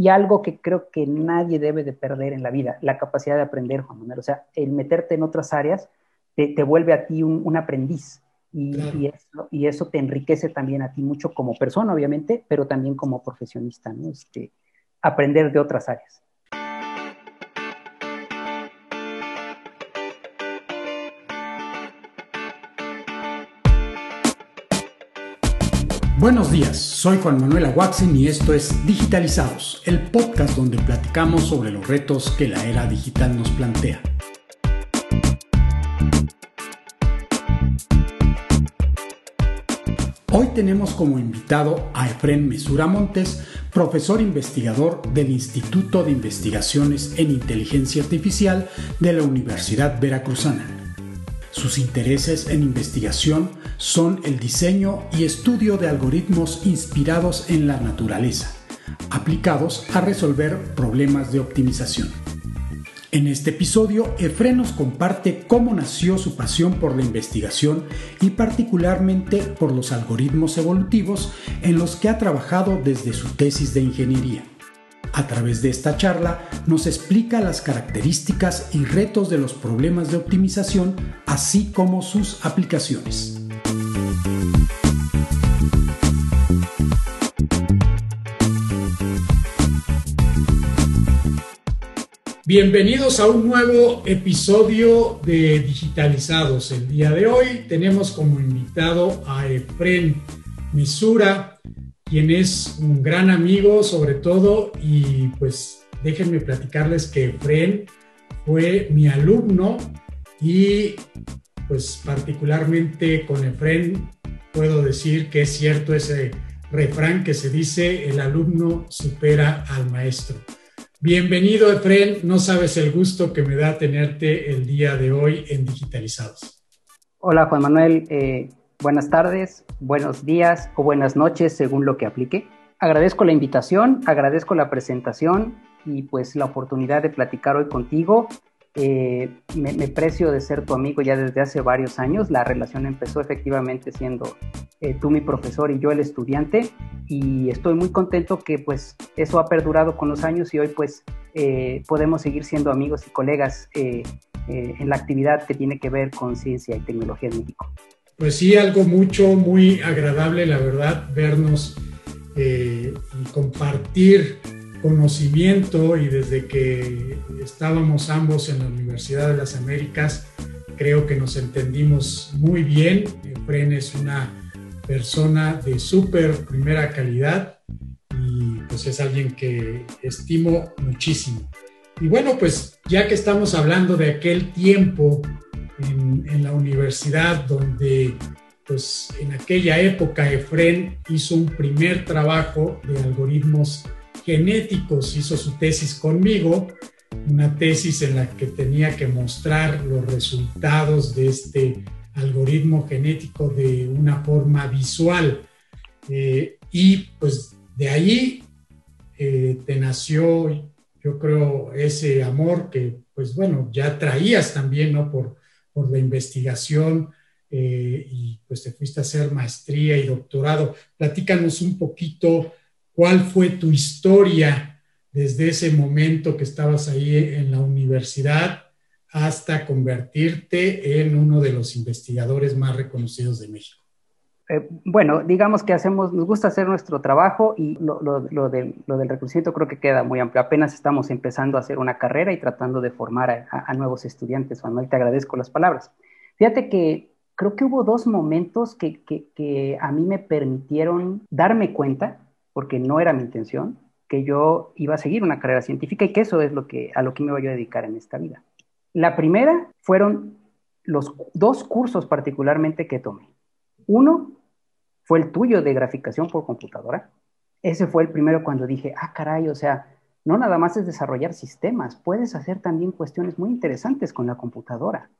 y algo que creo que nadie debe de perder en la vida, la capacidad de aprender, Juan Manuel. O sea, el meterte en otras áreas te, vuelve a ti un, aprendiz y, eso, y, eso, te enriquece también a ti mucho como persona, obviamente, pero también como profesionista, ¿no? Este, aprender de otras áreas. Buenos días, soy Juan Manuel Aguaxin y esto es Digitalizados, el podcast donde platicamos sobre los retos que la era digital nos plantea. Hoy tenemos como invitado a Efren Mesura Montes, profesor investigador del Instituto de Investigaciones en Inteligencia Artificial de la Universidad Veracruzana. Sus intereses en investigación son el diseño y estudio de algoritmos inspirados en la naturaleza, aplicados a resolver problemas de optimización. En este episodio, Efren nos comparte cómo nació su pasión por la investigación y particularmente por los algoritmos evolutivos en los que ha trabajado desde su tesis de ingeniería. A través de esta charla nos explica las características y retos de los problemas de optimización, así como sus aplicaciones. Bienvenidos a un nuevo episodio de Digitalizados. El día de hoy tenemos como invitado a Efren Mesura, quien es un gran amigo sobre todo y pues déjenme platicarles que Fren fue mi alumno y pues particularmente con Efren puedo decir que es cierto ese refrán que se dice el alumno supera al maestro. Bienvenido Efren, no sabes el gusto que me da tenerte el día de hoy en Digitalizados. Hola Juan Manuel, eh, buenas tardes, buenos días o buenas noches según lo que aplique. Agradezco la invitación, agradezco la presentación y pues la oportunidad de platicar hoy contigo. Eh, me, precio de ser tu amigo ya desde hace varios años. La relación empezó efectivamente siendo eh, tú mi profesor y yo el estudiante y estoy muy contento que pues eso ha perdurado con los años y hoy pues eh, podemos seguir siendo amigos y colegas en la actividad que tiene que ver con ciencia y tecnología en México pues sí, algo mucho, muy agradable, la verdad, vernos eh, y compartir conocimiento y desde que estábamos ambos en la Universidad de las Américas, creo que nos entendimos muy bien. Fren es una persona de súper primera calidad y pues es alguien que estimo muchísimo. Y bueno, pues ya que estamos hablando de aquel tiempo en, la universidad donde pues en aquella época Efren hizo un primer trabajo de algoritmos genéticos, hizo su tesis conmigo, una tesis en la que tenía que mostrar los resultados de este algoritmo genético de una forma visual. Eh, y pues de ahí eh, te nació, yo creo, ese amor que pues bueno, ya traías también, ¿no? Por, por la investigación eh, y pues te fuiste a hacer maestría y doctorado. Platícanos un poquito cuál fue tu historia desde ese momento que estabas ahí en la universidad hasta convertirte en uno de los investigadores más reconocidos de México. Eh, bueno, digamos que hacemos, nos gusta hacer nuestro trabajo y lo, del, reconocimiento creo que queda muy amplio. Apenas estamos empezando a hacer una carrera y tratando de formar a, nuevos estudiantes. Manuel, te agradezco las palabras. Fíjate que creo que hubo dos momentos que, que a mí me permitieron darme cuenta, porque no era mi intención, que yo iba a seguir una carrera científica y que eso es lo que, a lo que me voy a dedicar en esta vida. La primera fueron los dos cursos particularmente que tomé. Uno fue el tuyo de graficación por computadora. Ese fue el primero cuando dije, ah, caray, o sea, no nada más es desarrollar sistemas, puedes hacer también cuestiones muy interesantes con la computadora.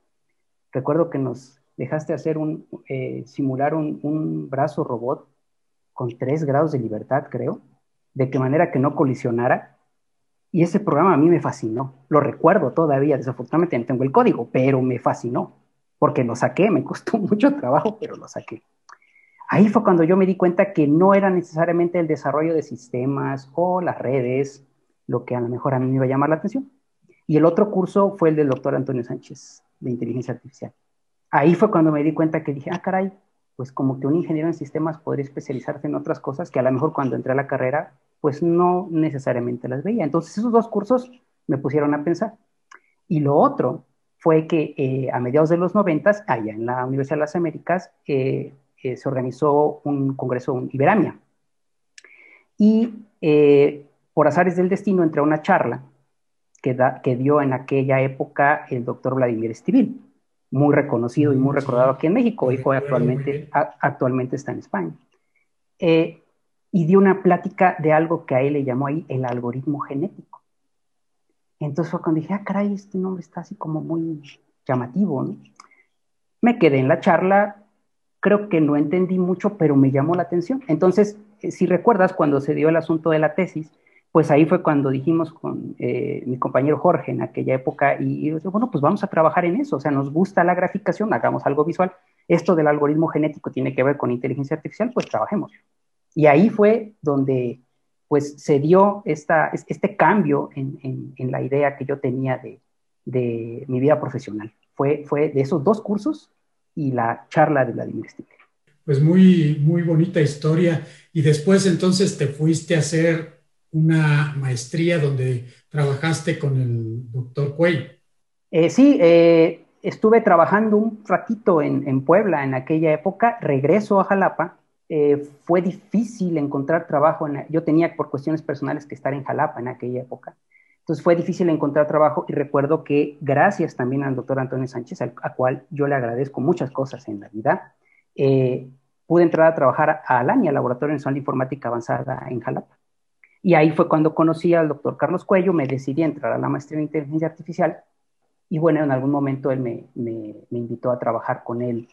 Recuerdo que nos dejaste hacer un, eh, simular un, un, brazo robot con tres grados de libertad, creo, de qué manera que no colisionara. Y ese programa a mí me fascinó. Lo recuerdo todavía, desafortunadamente no tengo el código, pero me fascinó, porque lo saqué, me costó mucho trabajo, pero lo saqué. Ahí fue cuando yo me di cuenta que no era necesariamente el desarrollo de sistemas o las redes lo que a lo mejor a mí me iba a llamar la atención. Y el otro curso fue el del doctor Antonio Sánchez, de inteligencia artificial. Ahí fue cuando me di cuenta que dije, ah, caray, pues como que un ingeniero en sistemas podría especializarse en otras cosas que a lo mejor cuando entré a la carrera, pues no necesariamente las veía. Entonces esos dos cursos me pusieron a pensar. Y lo otro fue que eh, a mediados de los noventas, allá en la Universidad de las Américas, eh, eh, se organizó un congreso en Iberamia. Y por azares del destino entré a una charla que, que dio en aquella época el doctor Vladimir Estivil muy reconocido y muy recordado aquí en México y fue actualmente, actualmente está en España. Eh, y dio una plática de algo que a él le llamó ahí el algoritmo genético. Entonces fue cuando dije, ah, caray, este nombre está así como muy llamativo. ¿no? Me quedé en la charla, creo que no entendí mucho, pero me llamó la atención. Entonces, eh, si recuerdas, cuando se dio el asunto de la tesis, pues ahí fue cuando dijimos con eh, mi compañero Jorge en aquella época, y, bueno, pues vamos a trabajar en eso, o sea, nos gusta la graficación, hagamos algo visual, esto del algoritmo genético tiene que ver con inteligencia artificial, pues trabajemos. Y ahí fue donde pues se dio esta, este cambio en, en, la idea que yo tenía de, de, mi vida profesional. Fue, fue de esos dos cursos y la charla de Vladimir Sticker. Pues muy, muy bonita historia. Y después entonces te fuiste a hacer una maestría donde trabajaste con el doctor Cuey. Eh, sí, eh, estuve trabajando un ratito en, Puebla en aquella época, regreso a Jalapa. Eh, fue difícil encontrar trabajo. yo tenía por cuestiones personales que estar en Jalapa en aquella época. Entonces fue difícil encontrar trabajo y recuerdo que gracias también al doctor Antonio Sánchez, al, a cual yo le agradezco muchas cosas en la vida, pude entrar a trabajar a Alania, Laboratorio Nacional de Informática Avanzada en Jalapa. Y ahí fue cuando conocí al doctor Carlos Cuello, me decidí a entrar a la maestría en inteligencia artificial y bueno, en algún momento él me, invitó a trabajar con él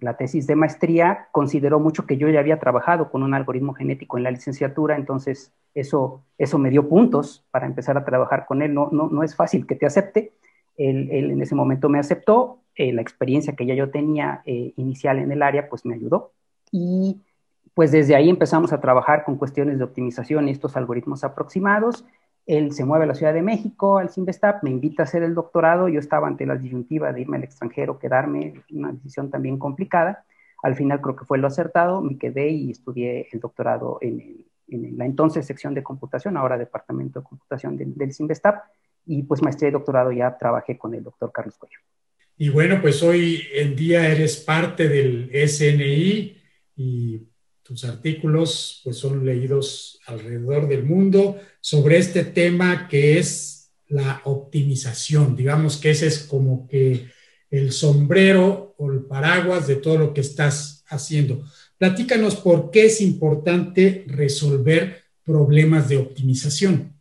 la tesis de maestría. Consideró mucho que yo ya había trabajado con un algoritmo genético en la licenciatura, entonces eso, eso me dio puntos para empezar a trabajar con él. No, no, no es fácil que te acepte. Él, él en ese momento me aceptó, eh, la experiencia que ya yo tenía eh, inicial en el área, pues me ayudó. Y pues desde ahí empezamos a trabajar con cuestiones de optimización y estos algoritmos aproximados. Él se mueve a la Ciudad de México, al Sinvestap, me invita a hacer el doctorado. Yo estaba ante la disyuntiva de irme al extranjero, quedarme, una decisión también complicada. Al final creo que fue lo acertado, me quedé y estudié el doctorado en, la entonces sección de computación, ahora departamento de computación del, del y pues maestría y doctorado ya trabajé con el doctor Carlos Cuello. Y bueno, pues hoy en día eres parte del SNI y tus artículos pues son leídos alrededor del mundo sobre este tema que es la optimización. Digamos que ese es como que el sombrero o el paraguas de todo lo que estás haciendo. Platícanos por qué es importante resolver problemas de optimización.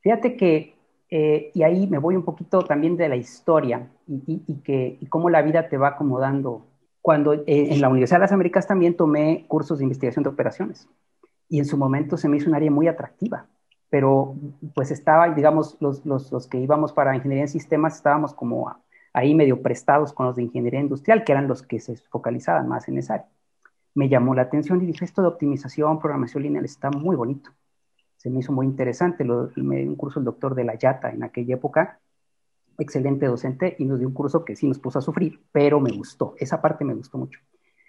Fíjate que, eh, y ahí me voy un poquito también de la historia y, que, y cómo la vida te va acomodando cuando eh, en la Universidad de las Américas también tomé cursos de investigación de operaciones y en su momento se me hizo un área muy atractiva, pero pues estaba, digamos, los, los, los que íbamos para ingeniería en sistemas estábamos como ahí medio prestados con los de ingeniería industrial, que eran los que se focalizaban más en esa área. Me llamó la atención y dije, esto de optimización, programación lineal está muy bonito. Se me hizo muy interesante. Lo, me dio un curso el doctor de la Yata en aquella época excelente docente y nos dio un curso que sí nos puso a sufrir, pero me gustó, esa parte me gustó mucho.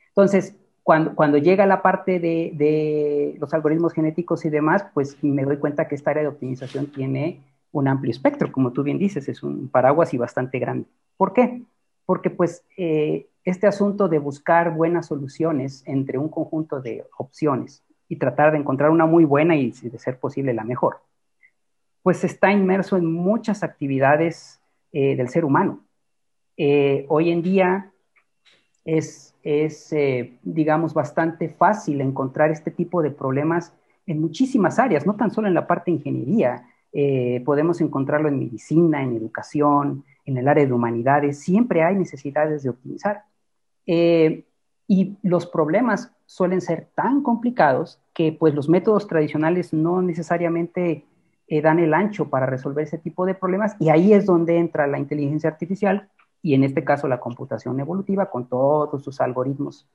Entonces, cuando, cuando llega la parte de, de, los algoritmos genéticos y demás, pues me doy cuenta que esta área de optimización tiene un amplio espectro, como tú bien dices, es un paraguas y bastante grande. ¿Por qué? Porque pues eh, este asunto de buscar buenas soluciones entre un conjunto de opciones y tratar de encontrar una muy buena y, de ser posible, la mejor, pues está inmerso en muchas actividades eh, del ser humano. Eh, hoy en día es, es eh, digamos, bastante fácil encontrar este tipo de problemas en muchísimas áreas, no tan solo en la parte de ingeniería. podemos encontrarlo en medicina, en educación, en el área de humanidades. Siempre hay necesidades de optimizar. y los problemas suelen ser tan complicados que pues los métodos tradicionales no necesariamente eh, dan el ancho para resolver ese tipo de problemas y ahí es donde entra la inteligencia artificial y en este caso la computación evolutiva con todos sus algoritmos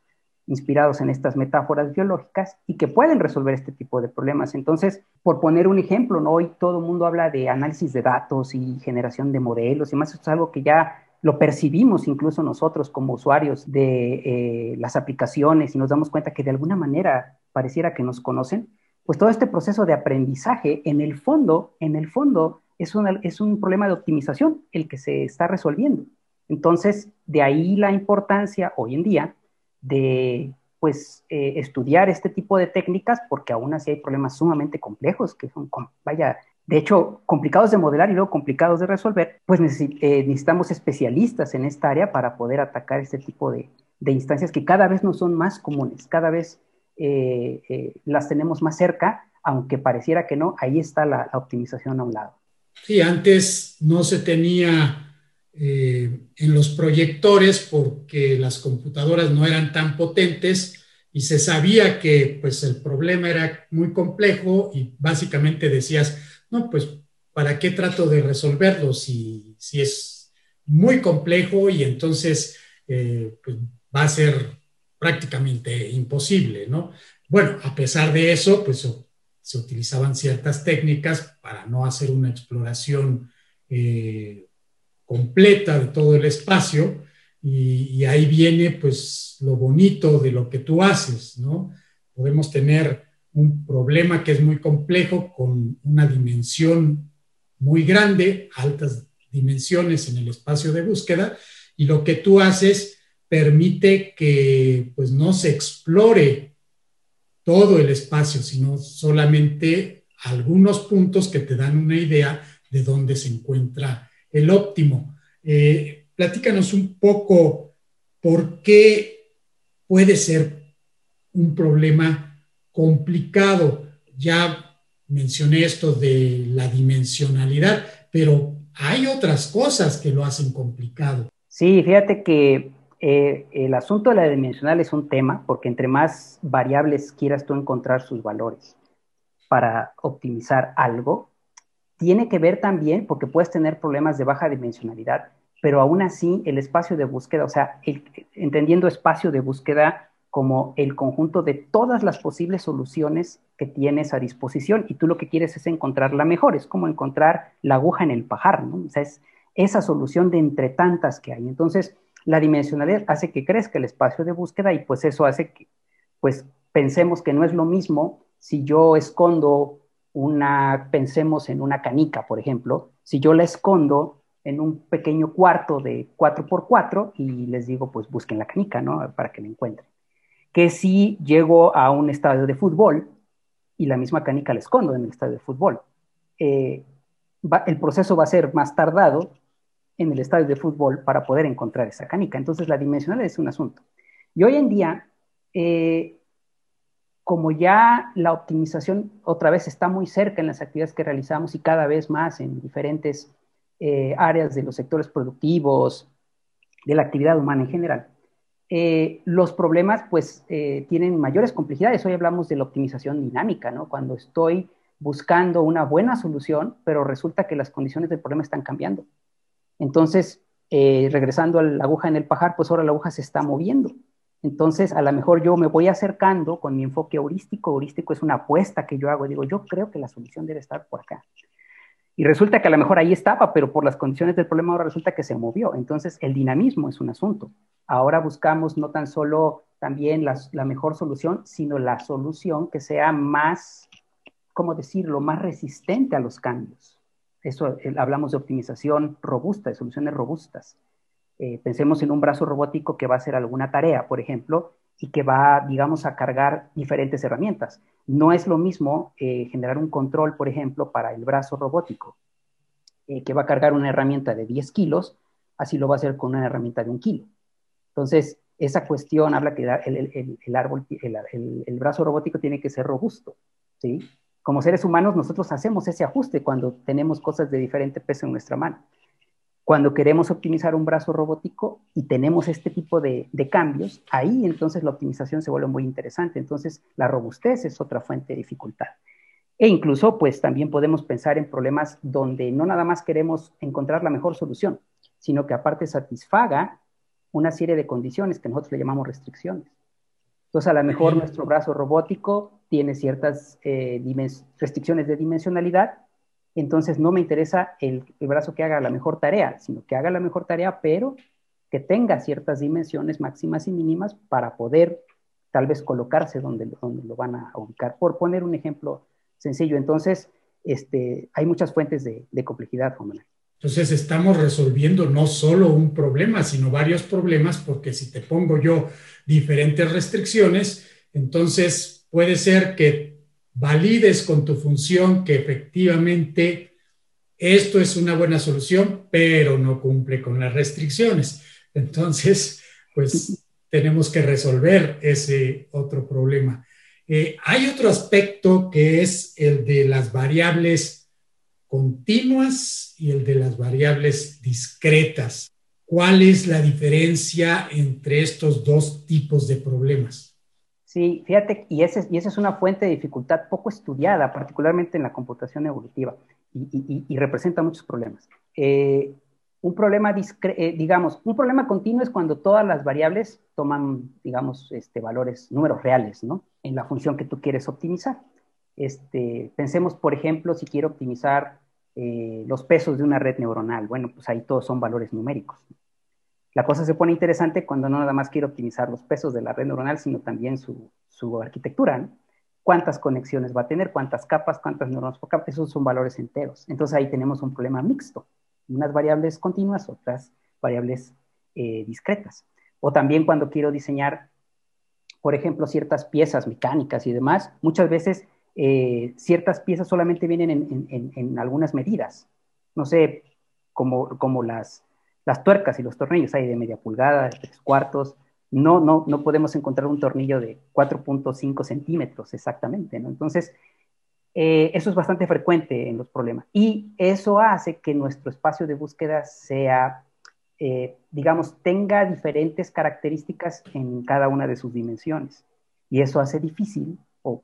inspirados en estas metáforas biológicas y que pueden resolver este tipo de problemas. Entonces, por poner un ejemplo, ¿no? hoy todo el mundo habla de análisis de datos y generación de modelos y más, es algo que ya lo percibimos incluso nosotros como usuarios de eh, las aplicaciones y nos damos cuenta que de alguna manera pareciera que nos conocen, pues todo este proceso de aprendizaje en el fondo, en el fondo es, es un problema de optimización el que se está resolviendo. Entonces, de ahí la importancia hoy en día de pues eh, estudiar este tipo de técnicas porque aún así hay problemas sumamente complejos que son, vaya, de hecho, complicados de modelar y luego complicados de resolver, pues eh, necesitamos especialistas en esta área para poder atacar este tipo de, instancias que cada vez no son más comunes, cada vez eh, las tenemos más cerca, aunque pareciera que no, ahí está la optimización a un lado. Sí, antes no se tenía eh, en los proyectores porque las computadoras no eran tan potentes y se sabía que pues el problema era muy complejo y básicamente decías, no, pues ¿para qué trato de resolverlo si, si es muy complejo y entonces eh, pues, va a ser prácticamente imposible, ¿no? Bueno, a pesar de eso, pues se utilizaban ciertas técnicas para no hacer una exploración eh, completa de todo el espacio y, ahí viene pues lo bonito de lo que tú haces, ¿no? Podemos tener un problema que es muy complejo con una dimensión muy grande, altas dimensiones en el espacio de búsqueda y lo que tú haces permite que pues no se explore todo el espacio, sino solamente algunos puntos que te dan una idea de dónde se encuentra el óptimo. Eh, platícanos un poco por qué puede ser un problema complicado. Ya mencioné esto de la dimensionalidad, pero hay otras cosas que lo hacen complicado. Sí, fíjate que eh, el asunto de la dimensional es un tema porque entre más variables quieras tú encontrar sus valores para optimizar algo, tiene que ver también porque puedes tener problemas de baja dimensionalidad, pero aún así el espacio de búsqueda, o sea, entendiendo espacio de búsqueda como el conjunto de todas las posibles soluciones que tienes a disposición y tú lo que quieres es encontrar la mejor, es como encontrar la aguja en el pajar, ¿no? O sea, es esa solución de entre tantas que hay. Entonces, la dimensionalidad hace que crezca el espacio de búsqueda y pues eso hace que, pues, pensemos que no es lo mismo si yo escondo una, pensemos en una canica, por ejemplo, si yo la escondo en un pequeño cuarto de 4x4 y les digo, pues busquen la canica, ¿no? Para que la encuentren. Que si llego a un estadio de fútbol y la misma canica la escondo en el estadio de fútbol, eh, el proceso va a ser más tardado en el estadio de fútbol para poder encontrar esa canica. Entonces, la dimensional es un asunto. Y hoy en día, eh, como ya la optimización otra vez está muy cerca en las actividades que realizamos y cada vez más en diferentes eh, áreas de los sectores productivos, de la actividad humana en general, eh, los problemas pues tienen mayores complejidades. Hoy hablamos de la optimización dinámica, ¿no? Cuando estoy buscando una buena solución, pero resulta que las condiciones del problema están cambiando. Entonces, regresando a la aguja en el pajar, pues ahora la aguja se está moviendo. Entonces, a lo mejor yo me voy acercando con mi enfoque heurístico. Heurístico es una apuesta que yo hago. Digo, yo creo que la solución debe estar por acá. Y resulta que a lo mejor ahí estaba, pero por las condiciones del problema ahora resulta que se movió. Entonces, el dinamismo es un asunto. Ahora buscamos no tan solo también la, la mejor solución, sino la solución que sea más, ¿cómo decirlo?, más resistente a los cambios. Eso eh, hablamos de optimización robusta, de soluciones robustas. Eh, pensemos en un brazo robótico que va a hacer alguna tarea, por ejemplo, y que va, digamos, a cargar diferentes herramientas. No es lo mismo eh, generar un control, por ejemplo, para el brazo robótico, que va a cargar una herramienta de 10 kilos, así lo va a hacer con una herramienta de un kilo. Entonces, esa cuestión habla que el, brazo robótico tiene que ser robusto, ¿sí? Como seres humanos, nosotros hacemos ese ajuste cuando tenemos cosas de diferente peso en nuestra mano. Cuando queremos optimizar un brazo robótico y tenemos este tipo de, cambios, ahí entonces la optimización se vuelve muy interesante. Entonces, la robustez es otra fuente de dificultad. E incluso, pues también podemos pensar en problemas donde no nada más queremos encontrar la mejor solución, sino que aparte satisfaga una serie de condiciones que nosotros le llamamos restricciones. Entonces, a lo mejor nuestro brazo robótico tiene ciertas eh, restricciones de dimensionalidad, entonces no me interesa el, brazo que haga la mejor tarea, sino que haga la mejor tarea, pero que tenga ciertas dimensiones máximas y mínimas para poder tal vez colocarse donde, donde lo van a ubicar. Por poner un ejemplo sencillo, entonces este, hay muchas fuentes de, complejidad, Juan Entonces estamos resolviendo no solo un problema, sino varios problemas, porque si te pongo yo diferentes restricciones, entonces puede ser que valides con tu función que efectivamente esto es una buena solución, pero no cumple con las restricciones. Entonces, pues tenemos que resolver ese otro problema. Eh, hay otro aspecto que es el de las variables continuas y el de las variables discretas. ¿Cuál es la diferencia entre estos dos tipos de problemas? Sí, fíjate, y, esa es una fuente de dificultad poco estudiada, particularmente en la computación evolutiva, y, representa muchos problemas. Eh, un problema, eh, digamos, un problema continuo es cuando todas las variables toman, digamos, este, valores, números reales, ¿no? En la función que tú quieres optimizar. Este, pensemos, por ejemplo, si quiero optimizar eh, los pesos de una red neuronal. Bueno, pues ahí todos son valores numéricos. La cosa se pone interesante cuando no nada más quiero optimizar los pesos de la red neuronal, sino también su, su arquitectura, cuántas conexiones va a tener, cuántas capas, cuántas neuronas por capa, esos son valores enteros. Entonces ahí tenemos un problema mixto unas variables continuas, otras variables eh, discretas. O también cuando quiero diseñar, por ejemplo, ciertas piezas mecánicas y demás, muchas veces eh, ciertas piezas solamente vienen en, algunas medidas. No sé, como, como las, las tuercas y los tornillos hay de media pulgada, de tres cuartos. No, no, no podemos encontrar un tornillo de 4.5 centímetros exactamente. Entonces, eh, eso es bastante frecuente en los problemas. Y eso hace que nuestro espacio de búsqueda sea, eh, digamos, tenga diferentes características en cada una de sus dimensiones. Y eso hace difícil, o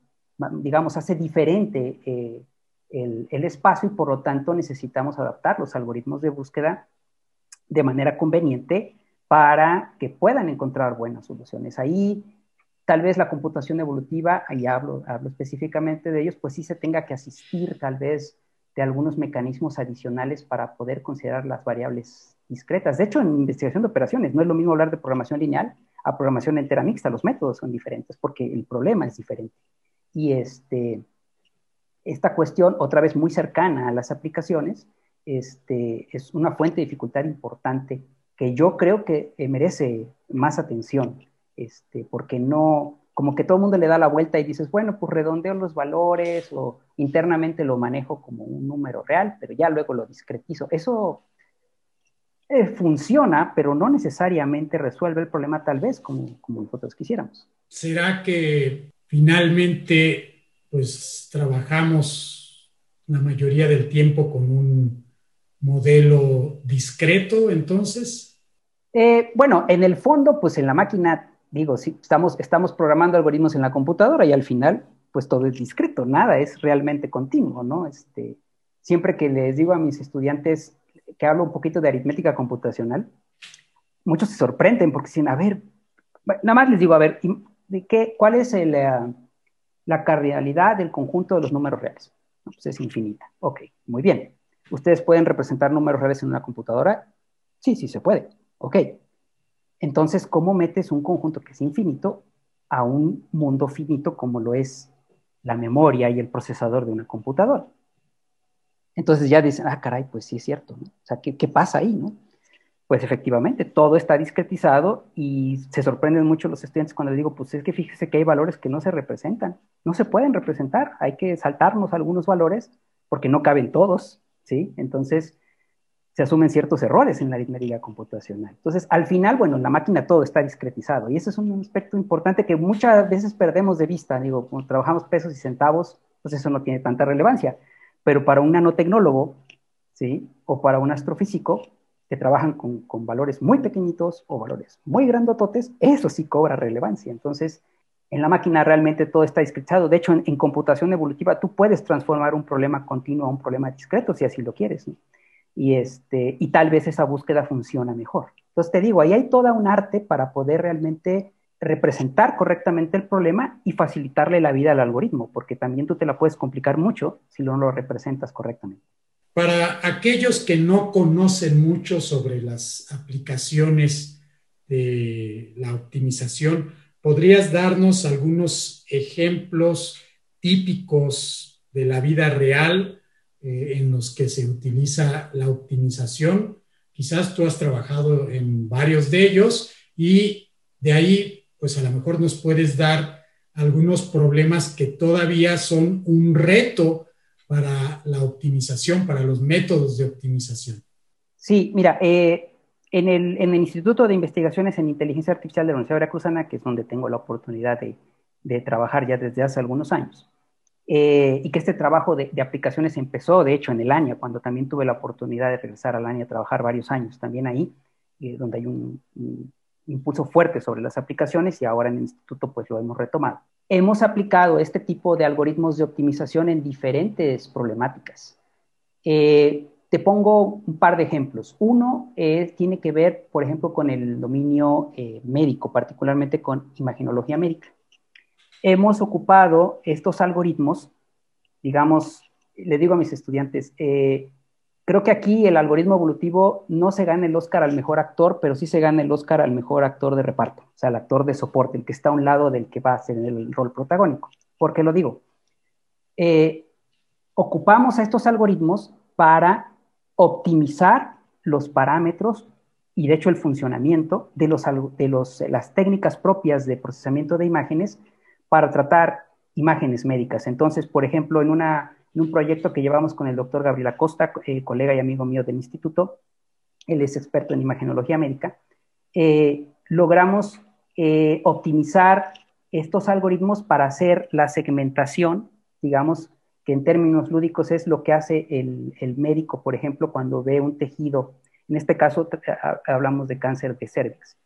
digamos, hace diferente eh, el, el, espacio y por lo tanto necesitamos adaptar los algoritmos de búsqueda de manera conveniente para que puedan encontrar buenas soluciones. Ahí tal vez la computación evolutiva, ahí hablo, hablo específicamente de ellos, pues sí se tenga que asistir tal vez de algunos mecanismos adicionales para poder considerar las variables discretas. De hecho, en investigación de operaciones no es lo mismo hablar de programación lineal a programación entera mixta, los métodos son diferentes porque el problema es diferente. Y este, esta cuestión, otra vez muy cercana a las aplicaciones, este, es una fuente de dificultad importante que yo creo que merece más atención este, porque no, como que todo el mundo le da la vuelta y dices, bueno, pues redondeo los valores o internamente lo manejo como un número real, pero ya luego lo discretizo. Eso eh, funciona, pero no necesariamente resuelve el problema tal vez como, como nosotros quisiéramos. ¿Será que finalmente pues trabajamos la mayoría del tiempo con un modelo discreto entonces? Eh, bueno, en el fondo, pues en la máquina digo, sí, estamos, estamos programando algoritmos en la computadora y al final, pues todo es discreto, nada es realmente continuo, ¿no? Este, siempre que les digo a mis estudiantes que hablo un poquito de aritmética computacional, muchos se sorprenden porque dicen, a ver, nada más les digo, a ver, ¿de qué, ¿cuál es el, eh, la cardialidad del conjunto de los números reales? pues es infinita. Ok, muy bien. ¿Ustedes pueden representar números reales en una computadora? Sí, sí se puede. Ok, entonces, ¿cómo metes un conjunto que es infinito a un mundo finito como lo es la memoria y el procesador de una computadora? Entonces ya dicen, ah, caray, pues sí es cierto, ¿no? O sea, ¿qué, pasa ahí, no? Pues efectivamente, todo está discretizado y se sorprenden mucho los estudiantes cuando les digo, pues es que fíjese que hay valores que no se representan, no se pueden representar, hay que saltarnos algunos valores porque no caben todos, ¿sí? Entonces, se asumen ciertos errores en la aritmética computacional. Entonces, al final, bueno, en la máquina todo está discretizado y ese es un aspecto importante que muchas veces perdemos de vista. Digo, cuando trabajamos pesos y centavos, pues eso no tiene tanta relevancia. Pero para un nanotecnólogo, ¿sí? O para un astrofísico que trabajan con, con valores muy pequeñitos o valores muy grandototes, eso sí cobra relevancia. Entonces, en la máquina realmente todo está discretizado. De hecho, en, computación evolutiva tú puedes transformar un problema continuo a un problema discreto si así lo quieres. y, este, y tal vez esa búsqueda funciona mejor. Entonces te digo, ahí hay toda un arte para poder realmente representar correctamente el problema y facilitarle la vida al algoritmo, porque también tú te la puedes complicar mucho si no lo representas correctamente. Para aquellos que no conocen mucho sobre las aplicaciones de la optimización, ¿podrías darnos algunos ejemplos típicos de la vida real eh, en los que se utiliza la optimización? Quizás tú has trabajado en varios de ellos y de ahí, pues a lo mejor nos puedes dar algunos problemas que todavía son un reto para la optimización, para los métodos de optimización. Sí, mira, eh, en, el, en, el, Instituto de Investigaciones en Inteligencia Artificial de la Universidad Veracruzana, que es donde tengo la oportunidad de, de trabajar ya desde hace algunos años, eh, y que este trabajo de, de, aplicaciones empezó, de hecho, en el año, cuando también tuve la oportunidad de regresar al año a trabajar varios años también ahí, eh, donde hay un, un, impulso fuerte sobre las aplicaciones y ahora en el instituto pues lo hemos retomado. Hemos aplicado este tipo de algoritmos de optimización en diferentes problemáticas. Eh, te pongo un par de ejemplos. Uno tiene que ver, por ejemplo, con el dominio eh, médico, particularmente con imaginología médica. Hemos ocupado estos algoritmos, digamos, le digo a mis estudiantes, eh, creo que aquí el algoritmo evolutivo no se gana el Oscar al mejor actor, pero sí se gana el Oscar al mejor actor de reparto, o sea, el actor de soporte, el que está a un lado del que va a ser el rol protagónico. ¿Por qué lo digo? Eh, ocupamos a estos algoritmos para optimizar los parámetros y de hecho el funcionamiento de, los, de los, las técnicas propias de procesamiento de imágenes para tratar imágenes médicas. Entonces, por ejemplo, en una en un proyecto que llevamos con el doctor Gabriel Acosta, eh, colega y amigo mío del instituto, él es experto en imagenología médica, eh, logramos eh, optimizar estos algoritmos para hacer la segmentación, digamos, que en términos lúdicos es lo que hace el, el médico, por ejemplo, cuando ve un tejido, en este caso hablamos de cáncer de cervix.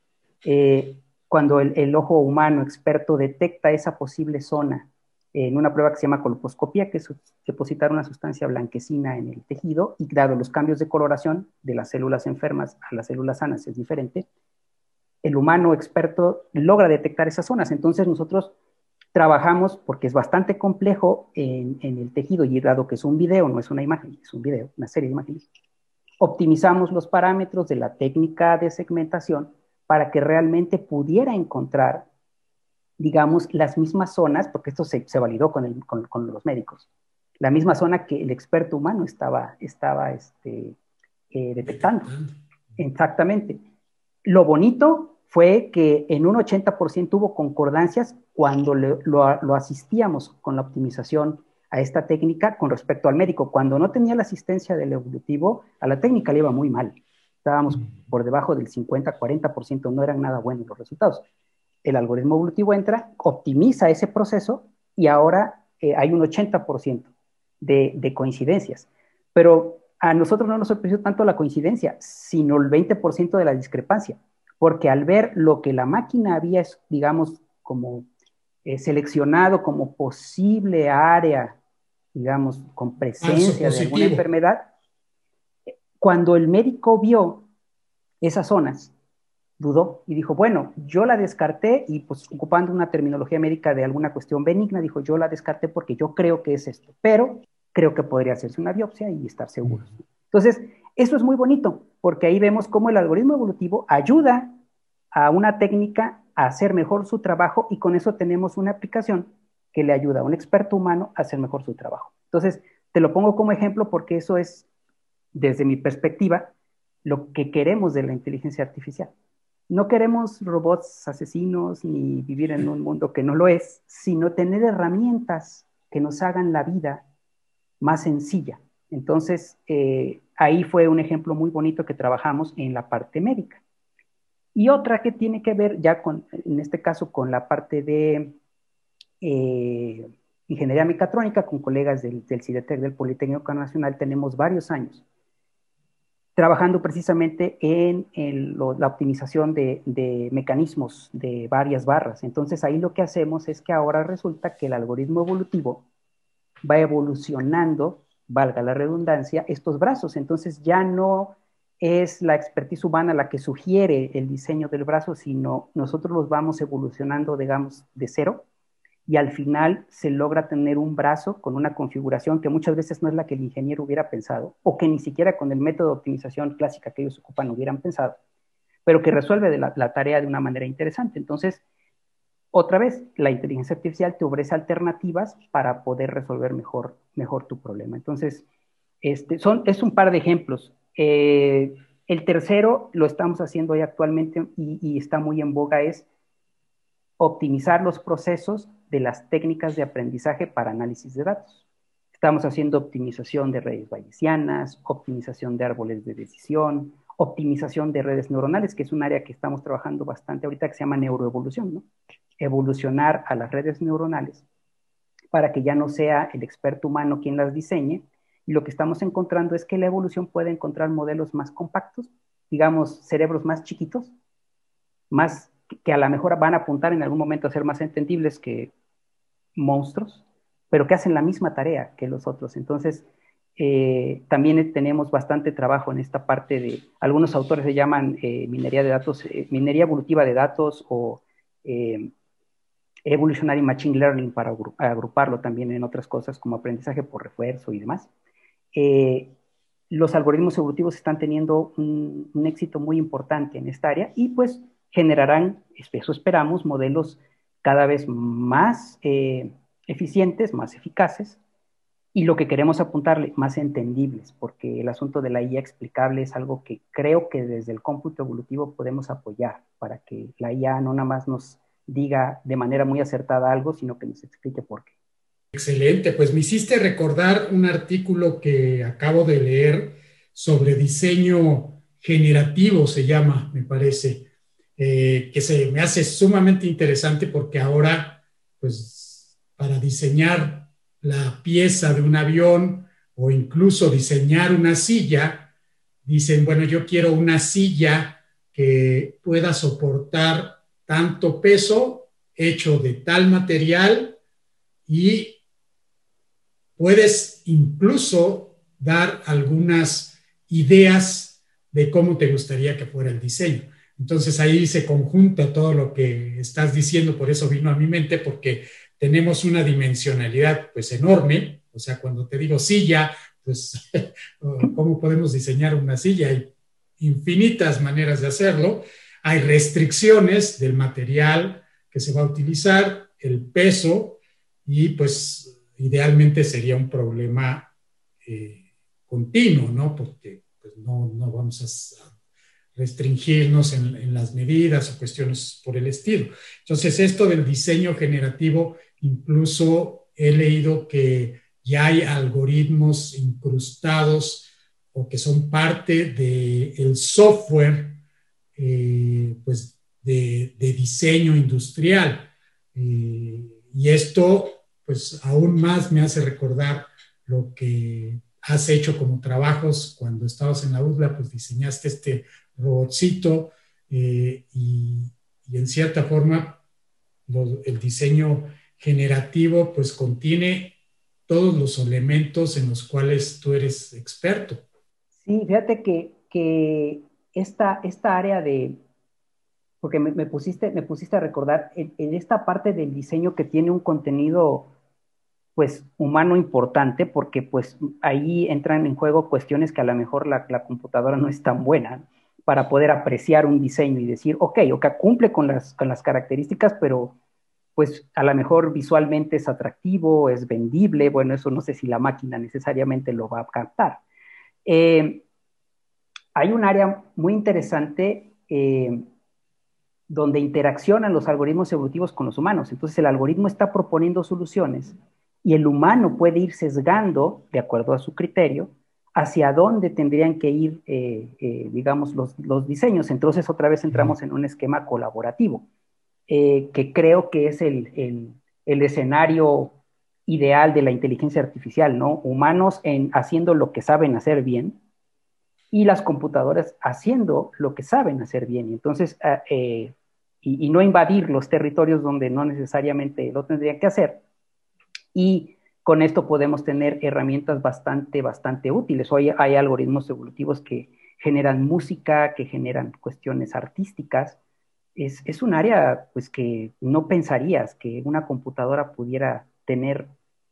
cuando el, ojo humano experto detecta esa posible zona en una prueba que se llama colposcopía, que es depositar una sustancia blanquecina en el tejido y dado los cambios de coloración de las células enfermas a las células sanas es diferente, el humano experto logra detectar esas zonas. Entonces nosotros trabajamos, porque es bastante complejo en, en el tejido y dado que es un video, no es una imagen, es un video, una serie de imágenes, optimizamos los parámetros de la técnica de segmentación para que realmente pudiera encontrar digamos, las mismas zonas, porque esto se, se validó con, el, con, con, los médicos, la misma zona que el experto humano estaba, estaba este, eh, detectando. Exactamente. Lo bonito fue que en un 80% hubo concordancias cuando le, lo, lo, asistíamos con la optimización a esta técnica con respecto al médico. Cuando no tenía la asistencia del evolutivo, a la técnica le iba muy mal. Estábamos por debajo del 50-40%, no eran nada buenos los resultados el algoritmo evolutivo entra, optimiza ese proceso y ahora eh, hay un 80% de, de, coincidencias. Pero a nosotros no nos sorprendió tanto la coincidencia, sino el 20% de la discrepancia, porque al ver lo que la máquina había, digamos, como eh, seleccionado como posible área, digamos, con presencia de alguna enfermedad, cuando el médico vio esas zonas, dudó y dijo, bueno, yo la descarté y pues ocupando una terminología médica de alguna cuestión benigna, dijo, yo la descarté porque yo creo que es esto, pero creo que podría hacerse una biopsia y estar seguros. Entonces, eso es muy bonito, porque ahí vemos cómo el algoritmo evolutivo ayuda a una técnica a hacer mejor su trabajo y con eso tenemos una aplicación que le ayuda a un experto humano a hacer mejor su trabajo. Entonces, te lo pongo como ejemplo porque eso es, desde mi perspectiva, lo que queremos de la inteligencia artificial. No queremos robots asesinos ni vivir en un mundo que no lo es, sino tener herramientas que nos hagan la vida más sencilla. Entonces, eh, ahí fue un ejemplo muy bonito que trabajamos en la parte médica. Y otra que tiene que ver ya con, en este caso, con la parte de eh, ingeniería mecatrónica, con colegas del, del CIDETEC, del Politécnico Nacional, tenemos varios años trabajando precisamente en, la optimización de, mecanismos de varias barras. Entonces ahí lo que hacemos es que ahora resulta que el algoritmo evolutivo va evolucionando, valga la redundancia, estos brazos. Entonces ya no es la expertise humana la que sugiere el diseño del brazo, sino nosotros los vamos evolucionando, digamos, de cero y al final se logra tener un brazo con una configuración que muchas veces no es la que el ingeniero hubiera pensado o que ni siquiera con el método de optimización clásica que ellos ocupan hubieran pensado, pero que resuelve la, la tarea de una manera interesante. Entonces, otra vez, la inteligencia artificial te ofrece alternativas para poder resolver mejor, mejor tu problema. Entonces, este, son, es un par de ejemplos. Eh, el tercero lo estamos haciendo hoy actualmente y, y está muy en boga, es optimizar los procesos de las técnicas de aprendizaje para análisis de datos. Estamos haciendo optimización de redes bayesianas, optimización de árboles de decisión, optimización de redes neuronales, que es un área que estamos trabajando bastante ahorita que se llama neuroevolución, ¿no? Evolucionar a las redes neuronales para que ya no sea el experto humano quien las diseñe. Y lo que estamos encontrando es que la evolución puede encontrar modelos más compactos, digamos, cerebros más chiquitos, más que a lo mejor van a apuntar en algún momento a ser más entendibles que monstruos, pero que hacen la misma tarea que los otros. Entonces, eh, también tenemos bastante trabajo en esta parte de, algunos autores se llaman eh, minería de datos, eh, minería evolutiva de datos o evolutionary machine learning para agruparlo también en otras cosas como aprendizaje por refuerzo y demás. los algoritmos evolutivos están teniendo un, un éxito muy importante en esta área y pues generarán, eso esperamos, modelos cada vez más eh, eficientes, más eficaces, y lo que queremos apuntarle, más entendibles, porque el asunto de la IA explicable es algo que creo que desde el cómputo evolutivo podemos apoyar para que la IA no nada más nos diga de manera muy acertada algo, sino que nos explique por qué. Excelente, pues me hiciste recordar un artículo que acabo de leer sobre diseño generativo, se llama, me parece, eh, que se me hace sumamente interesante porque ahora, pues, para diseñar la pieza de un avión o incluso diseñar una silla, dicen, bueno, yo quiero una silla que pueda soportar tanto peso hecho de tal material y puedes incluso dar algunas ideas de cómo te gustaría que fuera el diseño. Entonces ahí se conjunta todo lo que estás diciendo, por eso vino a mi mente, porque tenemos una dimensionalidad pues enorme, o sea, cuando te digo silla, pues cómo podemos diseñar una silla, hay infinitas maneras de hacerlo, hay restricciones del material que se va a utilizar, el peso, y pues idealmente sería un problema eh, continuo, ¿no? Porque pues, no, no vamos a restringirnos en, las medidas o cuestiones por el estilo. Entonces, esto del diseño generativo, incluso he leído que ya hay algoritmos incrustados o que son parte del software eh, pues de, diseño industrial. Eh, y esto, pues, aún más me hace recordar lo que has hecho como trabajos cuando estabas en la UDLA, pues diseñaste este robotcito eh, y, en cierta forma el diseño generativo pues contiene todos los elementos en los cuales tú eres experto. Sí, fíjate que, que esta, esta área de, porque me, pusiste, me pusiste a recordar, en, esta parte del diseño que tiene un contenido pues humano importante, porque pues ahí entran en juego cuestiones que a lo mejor la, la computadora no es tan buena para poder apreciar un diseño y decir, ok, ok, cumple con las, con las características, pero pues a lo mejor visualmente es atractivo, es vendible, bueno, eso no sé si la máquina necesariamente lo va a captar. Eh, hay un área muy interesante eh, donde interaccionan los algoritmos evolutivos con los humanos. Entonces el algoritmo está proponiendo soluciones y el humano puede ir sesgando, de acuerdo a su criterio, hacia dónde tendrían que ir, eh, eh, digamos, los, diseños. Entonces, otra vez entramos en un esquema colaborativo, que creo que es el, escenario ideal de la inteligencia artificial, ¿no? Humanos en, haciendo lo que saben hacer bien y las computadoras haciendo lo que saben hacer bien. Entonces, ah, y, y, no invadir los territorios donde no necesariamente lo tendrían que hacer. Y con esto podemos tener herramientas bastante, bastante útiles. Hoy hay algoritmos evolutivos que generan música, que generan cuestiones artísticas. Es, es, un área pues, que no pensarías que una computadora pudiera tener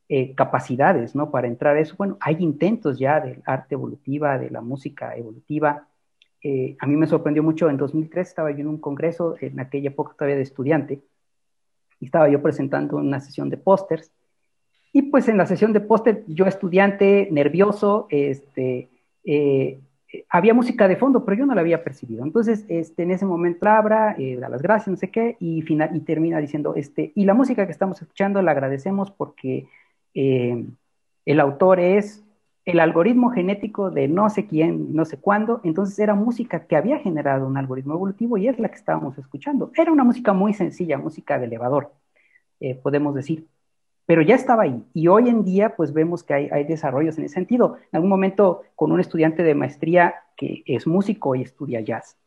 eh, capacidades ¿no? para entrar a eso. Bueno, hay intentos ya del arte evolutiva, de la música evolutiva. Eh, a mí me sorprendió mucho, en 2003 estaba yo en un congreso, en aquella época todavía de estudiante, y estaba yo presentando una sesión de pósters. Y pues en la sesión de póster, yo estudiante, nervioso, este, eh, había música de fondo, pero yo no la había percibido. Entonces, este, en ese momento Abra eh, da las gracias, no sé qué, y, final, y termina diciendo, este, y la música que estamos escuchando la agradecemos porque eh, el autor es el algoritmo genético de no sé quién, no sé cuándo, entonces era música que había generado un algoritmo evolutivo y es la que estábamos escuchando. Era una música muy sencilla, música de elevador, eh, podemos decir, pero ya estaba ahí. Y hoy en día, pues vemos que hay, desarrollos en ese sentido. En algún momento, con un estudiante de maestría que es músico y estudia jazz,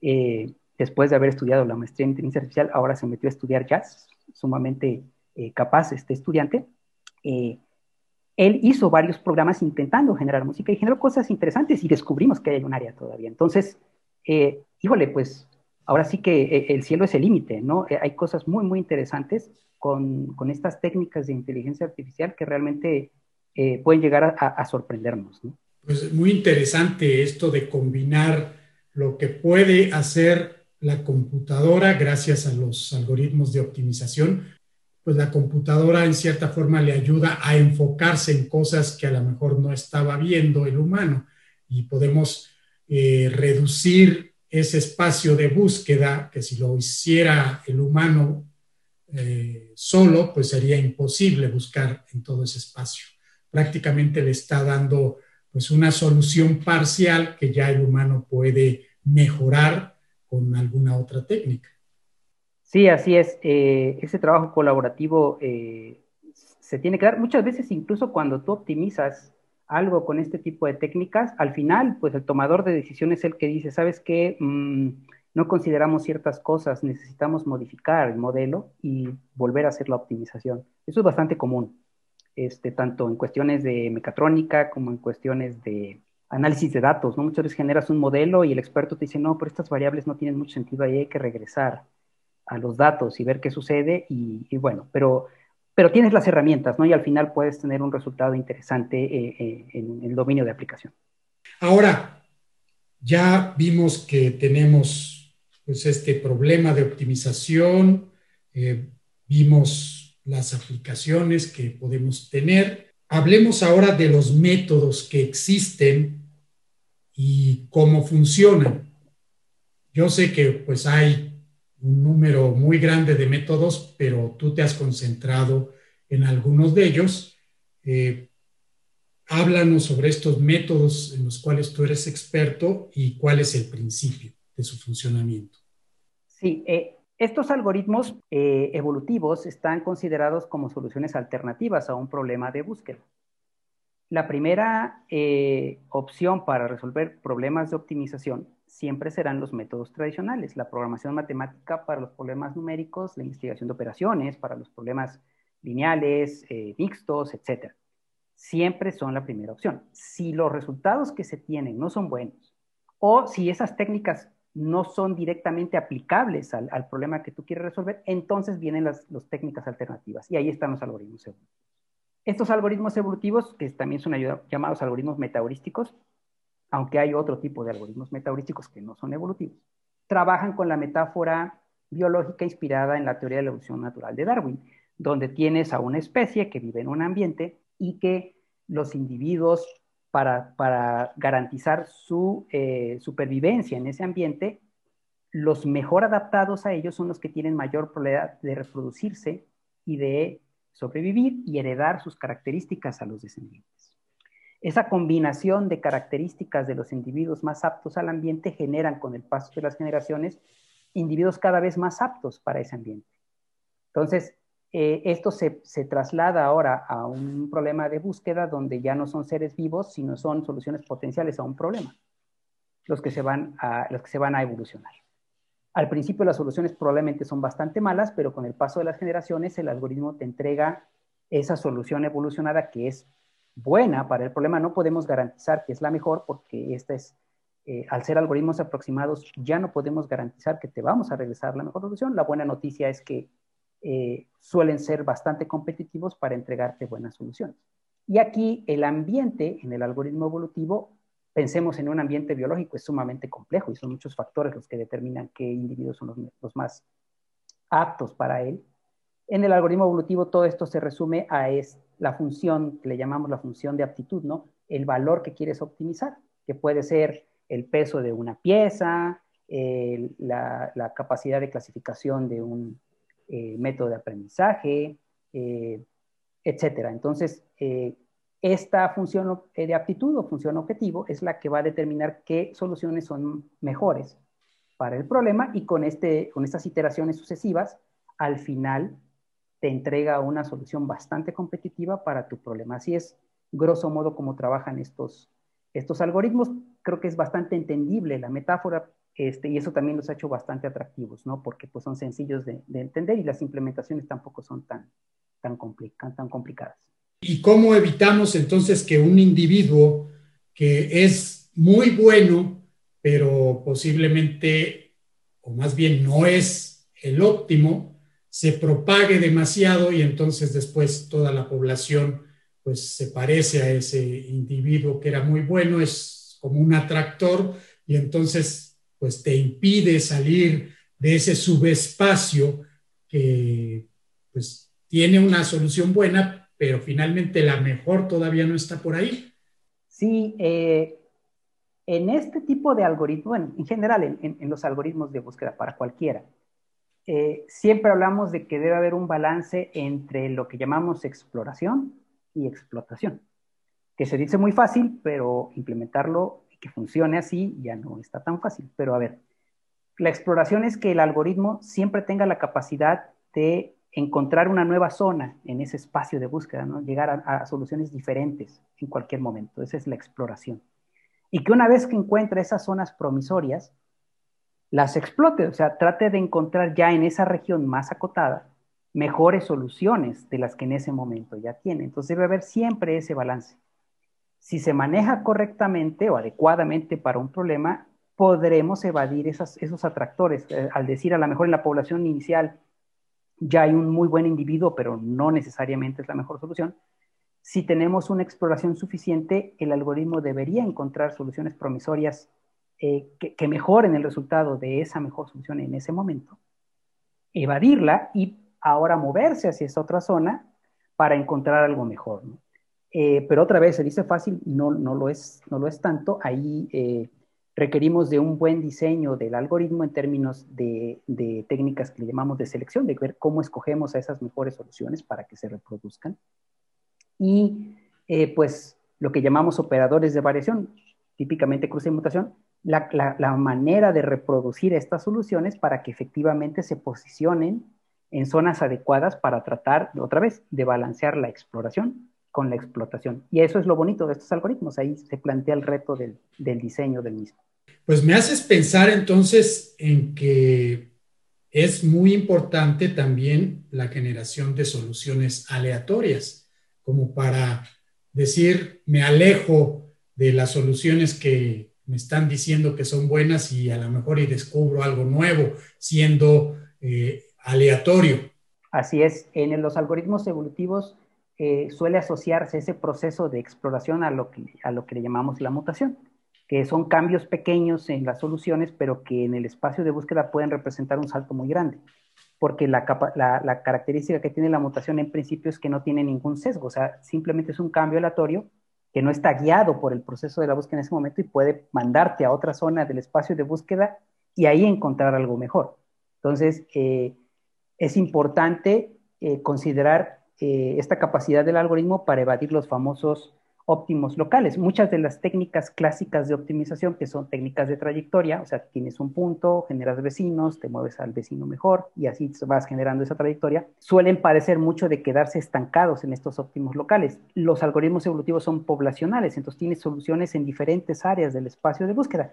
eh, después de haber estudiado la maestría en inteligencia artificial, ahora se metió a estudiar jazz, sumamente capaz este estudiante él hizo varios programas intentando generar música y generó cosas interesantes y descubrimos que hay un área todavía. Entonces, eh, híjole, pues ahora sí que eh, el cielo es el límite, ¿no? Eh, hay cosas muy, muy interesantes con, con, estas técnicas de inteligencia artificial que realmente pueden llegar a, a sorprendernos, ¿no? Pues muy interesante esto de combinar lo que puede hacer la computadora gracias a los algoritmos de optimización pues la computadora en cierta forma le ayuda a enfocarse en cosas que a lo mejor no estaba viendo el humano y podemos eh, reducir ese espacio de búsqueda que si lo hiciera el humano eh, solo, pues sería imposible buscar en todo ese espacio. Prácticamente le está dando pues una solución parcial que ya el humano puede mejorar con alguna otra técnica. Sí, así es. Eh, ese trabajo colaborativo eh, se tiene que dar muchas veces, incluso cuando tú optimizas algo con este tipo de técnicas, al final, pues el tomador de decisiones es el que dice, ¿sabes qué? Mm, no consideramos ciertas cosas, necesitamos modificar el modelo y volver a hacer la optimización. Eso es bastante común, este, tanto en cuestiones de mecatrónica como en cuestiones de análisis de datos, ¿no? Muchas veces generas un modelo y el experto te dice, no, pero estas variables no tienen mucho sentido, ahí hay que regresar a los datos y ver qué sucede y, bueno, pero, pero tienes las herramientas, ¿no? Y al final puedes tener un resultado interesante eh, eh, en el dominio de aplicación. Ahora, ya vimos que tenemos pues este problema de optimización, eh, vimos las aplicaciones que podemos tener. Hablemos ahora de los métodos que existen y cómo funcionan. Yo sé que pues hay un número muy grande de métodos, pero tú te has concentrado en algunos de ellos. Eh, háblanos sobre estos métodos en los cuales tú eres experto y cuál es el principio de su funcionamiento. Sí, eh, estos algoritmos eh, evolutivos están considerados como soluciones alternativas a un problema de búsqueda. La primera opción para resolver problemas de optimización siempre serán los métodos tradicionales, la programación matemática para los problemas numéricos, la investigación de operaciones para los problemas lineales, eh, mixtos, etc. Siempre son la primera opción. Si los resultados que se tienen no son buenos o si esas técnicas no son directamente aplicables al, problema que tú quieres resolver, entonces vienen las, técnicas alternativas y ahí están los algoritmos evolutivos. Estos algoritmos evolutivos, que también son llamados algoritmos metaheurísticos, aunque hay otro tipo de algoritmos metaheurísticos que no son evolutivos, trabajan con la metáfora biológica inspirada en la teoría de la evolución natural de Darwin, donde tienes a una especie que vive en un ambiente y que los individuos, para, garantizar su eh, supervivencia en ese ambiente, los mejor adaptados a ellos son los que tienen mayor probabilidad de reproducirse y de sobrevivir y heredar sus características a los descendientes. Esa combinación de características de los individuos más aptos al ambiente generan con el paso de las generaciones individuos cada vez más aptos para ese ambiente. Entonces, eh, esto se, traslada ahora a un problema de búsqueda donde ya no son seres vivos, sino son soluciones potenciales a un problema, los que se van a, los que se van a evolucionar. Al principio las soluciones probablemente son bastante malas, pero con el paso de las generaciones el algoritmo te entrega esa solución evolucionada que es buena para el problema, no podemos garantizar que es la mejor porque esta es eh, al ser algoritmos aproximados, ya no podemos garantizar que te vamos a regresar la mejor solución. La buena noticia es que eh, suelen ser bastante competitivos para entregarte buenas soluciones. Y aquí el ambiente en el algoritmo evolutivo, pensemos en un ambiente biológico, es sumamente complejo y son muchos factores los que determinan qué individuos son los, los más aptos para él. En el algoritmo evolutivo todo esto se resume a es, la función que le llamamos la función de aptitud, ¿no? El valor que quieres optimizar, que puede ser el peso de una pieza, la, capacidad de clasificación de un eh, método de aprendizaje, eh, etcétera. Entonces, eh, esta función de aptitud o función objetivo es la que va a determinar qué soluciones son mejores para el problema y con, este, con estas iteraciones sucesivas, al final te entrega una solución bastante competitiva para tu problema. Así es, grosso modo, cómo trabajan estos, estos algoritmos creo que es bastante entendible la metáfora este, y eso también los ha hecho bastante atractivos, ¿no? Porque pues son sencillos de, entender y las implementaciones tampoco son tan, tan, tan complicadas. ¿Y cómo evitamos entonces que un individuo que es muy bueno, pero posiblemente, o más bien no es el óptimo, se propague demasiado y entonces después toda la población pues se parece a ese individuo que era muy bueno, es como un atractor y entonces pues te impide salir de ese subespacio que pues tiene una solución buena, pero finalmente la mejor todavía no está por ahí. Sí, eh, en este tipo de algoritmos, bueno, en general en, en, los algoritmos de búsqueda para cualquiera, eh, siempre hablamos de que debe haber un balance entre lo que llamamos exploración y explotación, que se dice muy fácil, pero implementarlo y que funcione así ya no está tan fácil. Pero a ver, la exploración es que el algoritmo siempre tenga la capacidad de encontrar una nueva zona en ese espacio de búsqueda, ¿no? llegar a, a, soluciones diferentes en cualquier momento. Esa es la exploración. Y que una vez que encuentre esas zonas promisorias, las explote, o sea, trate de encontrar ya en esa región más acotada mejores soluciones de las que en ese momento ya tiene. Entonces debe haber siempre ese balance. Si se maneja correctamente o adecuadamente para un problema, podremos evadir esos atractores. Eh, al decir a lo mejor en la población inicial ya hay un muy buen individuo, pero no necesariamente es la mejor solución. Si tenemos una exploración suficiente, el algoritmo debería encontrar soluciones promisorias eh, que, mejoren el resultado de esa mejor solución en ese momento, evadirla y ahora moverse hacia esa otra zona para encontrar algo mejor. Eh, pero otra vez, se dice fácil, no, no, lo, es, no lo es tanto. Ahí eh, requerimos de un buen diseño del algoritmo en términos de, técnicas que llamamos de selección, de ver cómo escogemos a esas mejores soluciones para que se reproduzcan. Y pues lo que llamamos operadores de variación, típicamente cruce y mutación, la, la, manera de reproducir estas soluciones para que efectivamente se posicionen en zonas adecuadas para tratar, otra vez, de balancear la exploración con la explotación. Y eso es lo bonito de estos algoritmos, ahí se plantea el reto del, del diseño del mismo. Pues me haces pensar entonces en que es muy importante también la generación de soluciones aleatorias, como para decir, me alejo de las soluciones que me están diciendo que son buenas y a lo mejor y descubro algo nuevo, siendo eh, aleatorio. Así es, en los algoritmos evolutivos eh, suele asociarse ese proceso de exploración a lo, que, a lo que le llamamos la mutación, que son cambios pequeños en las soluciones, pero que en el espacio de búsqueda pueden representar un salto muy grande, porque la, la característica que tiene la mutación en principio es que no tiene ningún sesgo, o sea, simplemente es un cambio aleatorio que no está guiado por el proceso de la búsqueda en ese momento y puede mandarte a otra zona del espacio de búsqueda y ahí encontrar algo mejor. Entonces, eh, es importante eh, considerar eh, esta capacidad del algoritmo para evadir los famosos óptimos locales. Muchas de las técnicas clásicas de optimización, que son técnicas de trayectoria, o sea, tienes un punto, generas vecinos, te mueves al vecino mejor y así vas generando esa trayectoria, suelen parecer mucho de quedarse estancados en estos óptimos locales. Los algoritmos evolutivos son poblacionales, entonces tienes soluciones en diferentes áreas del espacio de búsqueda.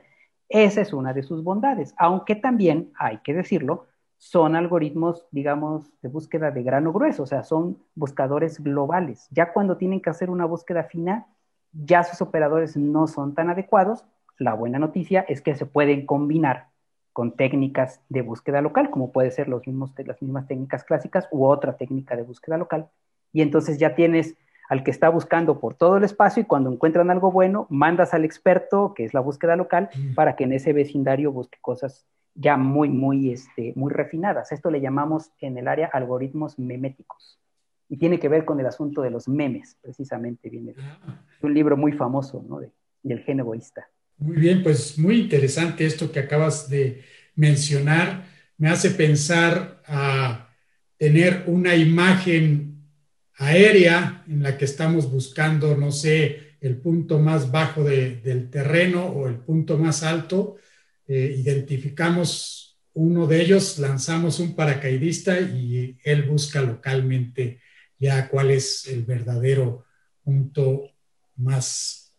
Esa es una de sus bondades, aunque también, hay que decirlo, son algoritmos, digamos, de búsqueda de grano grueso, o sea, son buscadores globales. Ya cuando tienen que hacer una búsqueda fina, ya sus operadores no son tan adecuados la buena noticia es que se pueden combinar con técnicas de búsqueda local, como puede ser los mismos, las mismas técnicas clásicas u otra técnica de búsqueda local. Y entonces ya tienes al que está buscando por todo el espacio y cuando encuentran algo bueno, mandas al experto, que es la búsqueda local, mm. para que en ese vecindario busque cosas ya muy, muy, este, muy refinadas. Esto le llamamos en el área algoritmos meméticos. Y tiene que ver con el asunto de los memes, precisamente, viene de ah. un libro muy famoso, ¿no? del gen egoísta. Muy bien, pues muy interesante esto que acabas de mencionar. Me hace pensar a tener una imagen aérea en la que estamos buscando, no sé, el punto más bajo del terreno o el punto más alto, eh, identificamos uno de ellos, lanzamos un paracaidista y él busca localmente ya cuál es el verdadero punto más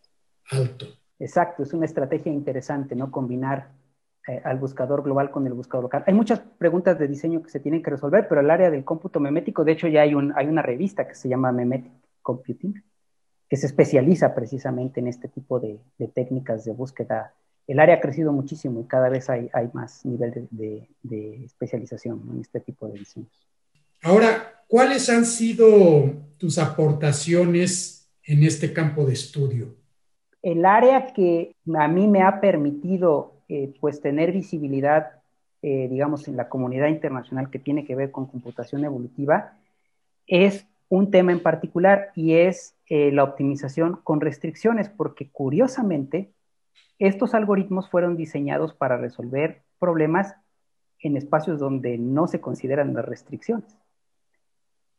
alto. Exacto, es una estrategia interesante, ¿no? Combinar eh, al buscador global con el buscador local. Hay muchas preguntas de diseño que se tienen que resolver, pero el área del cómputo memético, de hecho ya hay, un, hay una revista que se llama Memetic Computing, que se especializa precisamente en este tipo de, técnicas de búsqueda. El área ha crecido muchísimo y cada vez hay, hay más nivel de, de, especialización en este tipo de diseños. Ahora, ¿cuáles han sido tus aportaciones en este campo de estudio? El área que a mí me ha permitido eh, pues tener visibilidad, eh, digamos, en la comunidad internacional que tiene que ver con computación evolutiva, es un tema en particular y es eh, la optimización con restricciones, porque curiosamente estos algoritmos fueron diseñados para resolver problemas en espacios donde no se consideran las restricciones.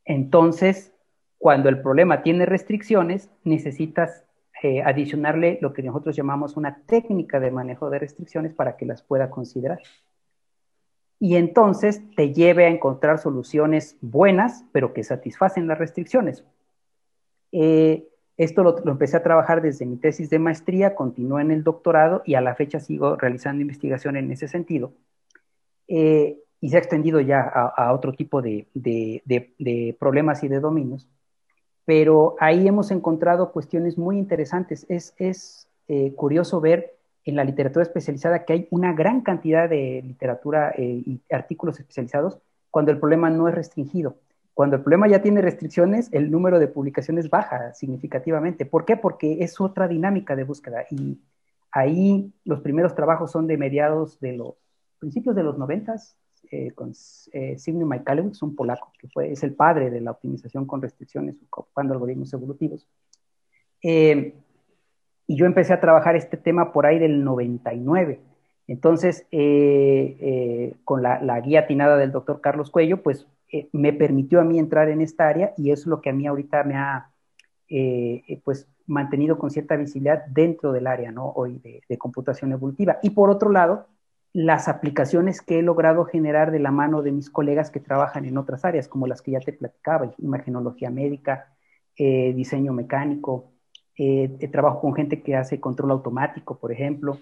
Entonces, cuando el problema tiene restricciones, necesitas eh, adicionarle lo que nosotros llamamos una técnica de manejo de restricciones para que las pueda considerar. Y entonces te lleve a encontrar soluciones buenas, pero que satisfacen las restricciones. Eh, esto lo, empecé a trabajar desde mi tesis de maestría, continué en el doctorado y a la fecha sigo realizando investigación en ese sentido. Eh, y se ha extendido ya a, otro tipo de, problemas y de dominios pero ahí hemos encontrado cuestiones muy interesantes. Es, es eh, curioso ver en la literatura especializada que hay una gran cantidad de literatura eh, y artículos especializados cuando el problema no es restringido. Cuando el problema ya tiene restricciones, el número de publicaciones baja significativamente. ¿Por qué? Porque es otra dinámica de búsqueda. Y ahí los primeros trabajos son de mediados de los principios de los noventas, eh, con eh, Signe un polaco, que fue, es el padre de la optimización con restricciones ocupando algoritmos evolutivos. Eh, y yo empecé a trabajar este tema por ahí del 99. Entonces, eh, con la, la, guía atinada del doctor Carlos Cuello, pues me permitió a mí entrar en esta área y es lo que a mí ahorita me ha pues mantenido con cierta visibilidad dentro del área ¿no? hoy de, computación evolutiva. Y por otro lado, las aplicaciones que he logrado generar de la mano de mis colegas que trabajan en otras áreas, como las que ya te platicaba, imagenología médica, eh, diseño mecánico, eh, trabajo con gente que hace control automático, por ejemplo,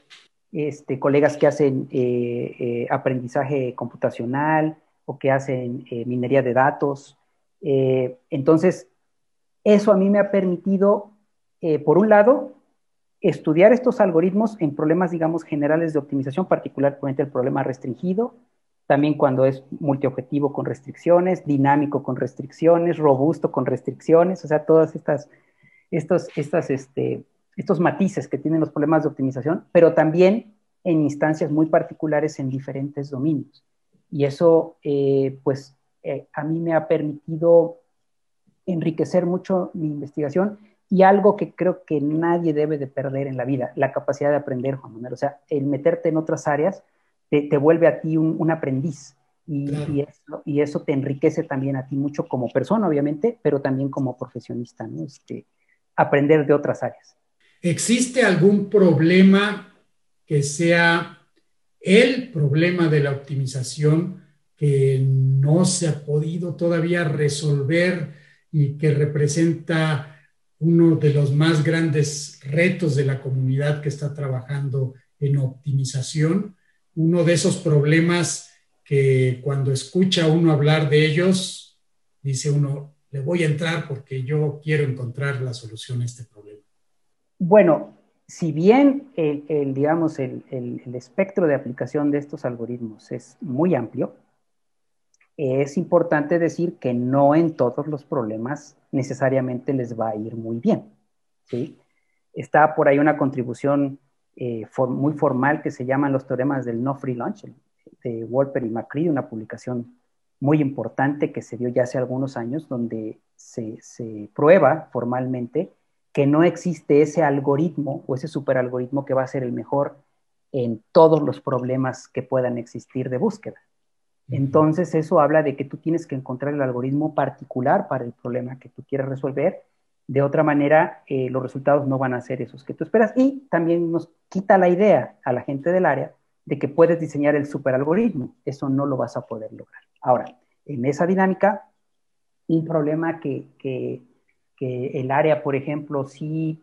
este, colegas que hacen eh, aprendizaje computacional o que hacen minería de datos. entonces, eso a mí me ha permitido, por un lado, estudiar estos algoritmos en problemas, digamos, generales de optimización, particularmente el problema restringido, también cuando es multiobjetivo con restricciones, dinámico con restricciones, robusto con restricciones, o sea, todas estas, estos, estas, este, estos matices que tienen los problemas de optimización, pero también en instancias muy particulares en diferentes dominios. Y eso, eh, pues, eh, a mí me ha permitido enriquecer mucho mi investigación y algo que creo que nadie debe de perder en la vida, la capacidad de aprender, Juan Manuel. O sea, el meterte en otras áreas te, vuelve a ti un, aprendiz y, y, eso, te enriquece también a ti mucho como persona, obviamente, pero también como profesionista, ¿no? Este, aprender de otras áreas. ¿Existe algún problema que sea el problema de la optimización que no se ha podido todavía resolver y que representa uno de los más grandes retos de la comunidad que está trabajando en optimización, uno de esos problemas que cuando escucha uno hablar de ellos, dice uno, le voy a entrar porque yo quiero encontrar la solución a este problema. Bueno, si bien el, digamos, el, espectro de aplicación de estos algoritmos es muy amplio, es importante decir que no en todos los problemas necesariamente les va a ir muy bien. ¿sí? Está por ahí una contribución eh, muy formal que se llaman los teoremas del no free lunch, de Wolper y McCready, una publicación muy importante que se dio ya hace algunos años, donde se, se prueba formalmente que no existe ese algoritmo o ese superalgoritmo que va a ser el mejor en todos los problemas que puedan existir de búsqueda. Entonces eso habla de que tú tienes que encontrar el algoritmo particular para el problema que tú quieres resolver. De otra manera, eh, los resultados no van a ser esos que tú esperas. Y también nos quita la idea a la gente del área de que puedes diseñar el superalgoritmo. Eso no lo vas a poder lograr. Ahora, en esa dinámica, un problema que, que que el área, por ejemplo, sí,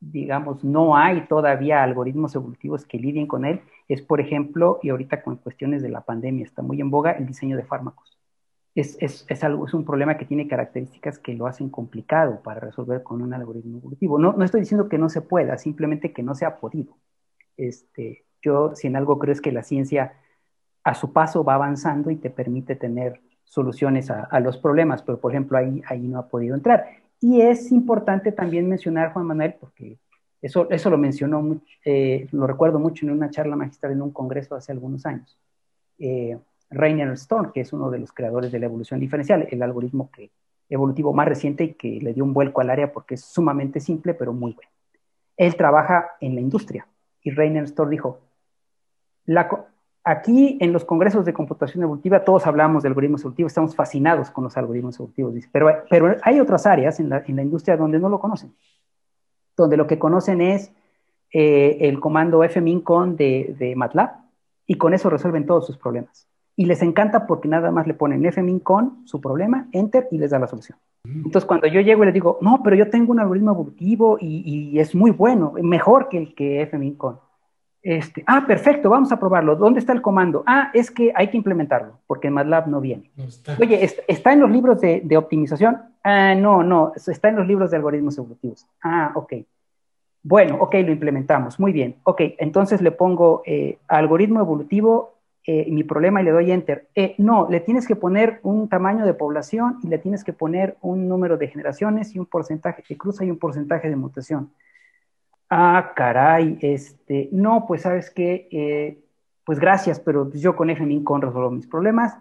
digamos, no hay todavía algoritmos evolutivos que lidien con él, es, por ejemplo, y ahorita con cuestiones de la pandemia está muy en boga, el diseño de fármacos. Es, es, es, algo, es un problema que tiene características que lo hacen complicado para resolver con un algoritmo evolutivo. No, no estoy diciendo que no se pueda, simplemente que no se ha podido. Este, yo, si en algo creo es que la ciencia a su paso va avanzando y te permite tener soluciones a, a los problemas, pero por ejemplo ahí, ahí no ha podido entrar. Y es importante también mencionar, Juan Manuel, porque eso, eso lo mencionó, eh, lo recuerdo mucho en una charla magistral en un congreso hace algunos años. Eh, Rainer Stone, que es uno de los creadores de la evolución diferencial, el algoritmo que, evolutivo más reciente y que le dio un vuelco al área porque es sumamente simple, pero muy bueno. Él trabaja en la industria y Rainer Stone dijo, la, Aquí en los congresos de computación evolutiva todos hablamos de algoritmos evolutivos, estamos fascinados con los algoritmos evolutivos, pero, pero hay otras áreas en la, industria donde no lo conocen, donde lo que conocen es eh, el comando fmincon de, de MATLAB y con eso resuelven todos sus problemas. Y les encanta porque nada más le ponen fmincon, su problema, enter y les da la solución. Entonces cuando yo llego y les digo, no, pero yo tengo un algoritmo evolutivo y, y es muy bueno, mejor que el que fmincon este, ah, perfecto, vamos a probarlo. ¿Dónde está el comando? Ah, es que hay que implementarlo, porque en MATLAB no viene. Oye, ¿está en los libros de, optimización? Ah, no, no, está en los libros de algoritmos evolutivos. Ah, ok. Bueno, ok, lo implementamos. Muy bien. Ok, entonces le pongo eh, algoritmo evolutivo eh, mi problema y le doy enter. Eh, no, le tienes que poner un tamaño de población y le tienes que poner un número de generaciones y un porcentaje de cruza y un porcentaje de mutación. Ah, caray, este, no, pues sabes que, eh, pues gracias, pero yo con FMINCON resuelvo mis problemas,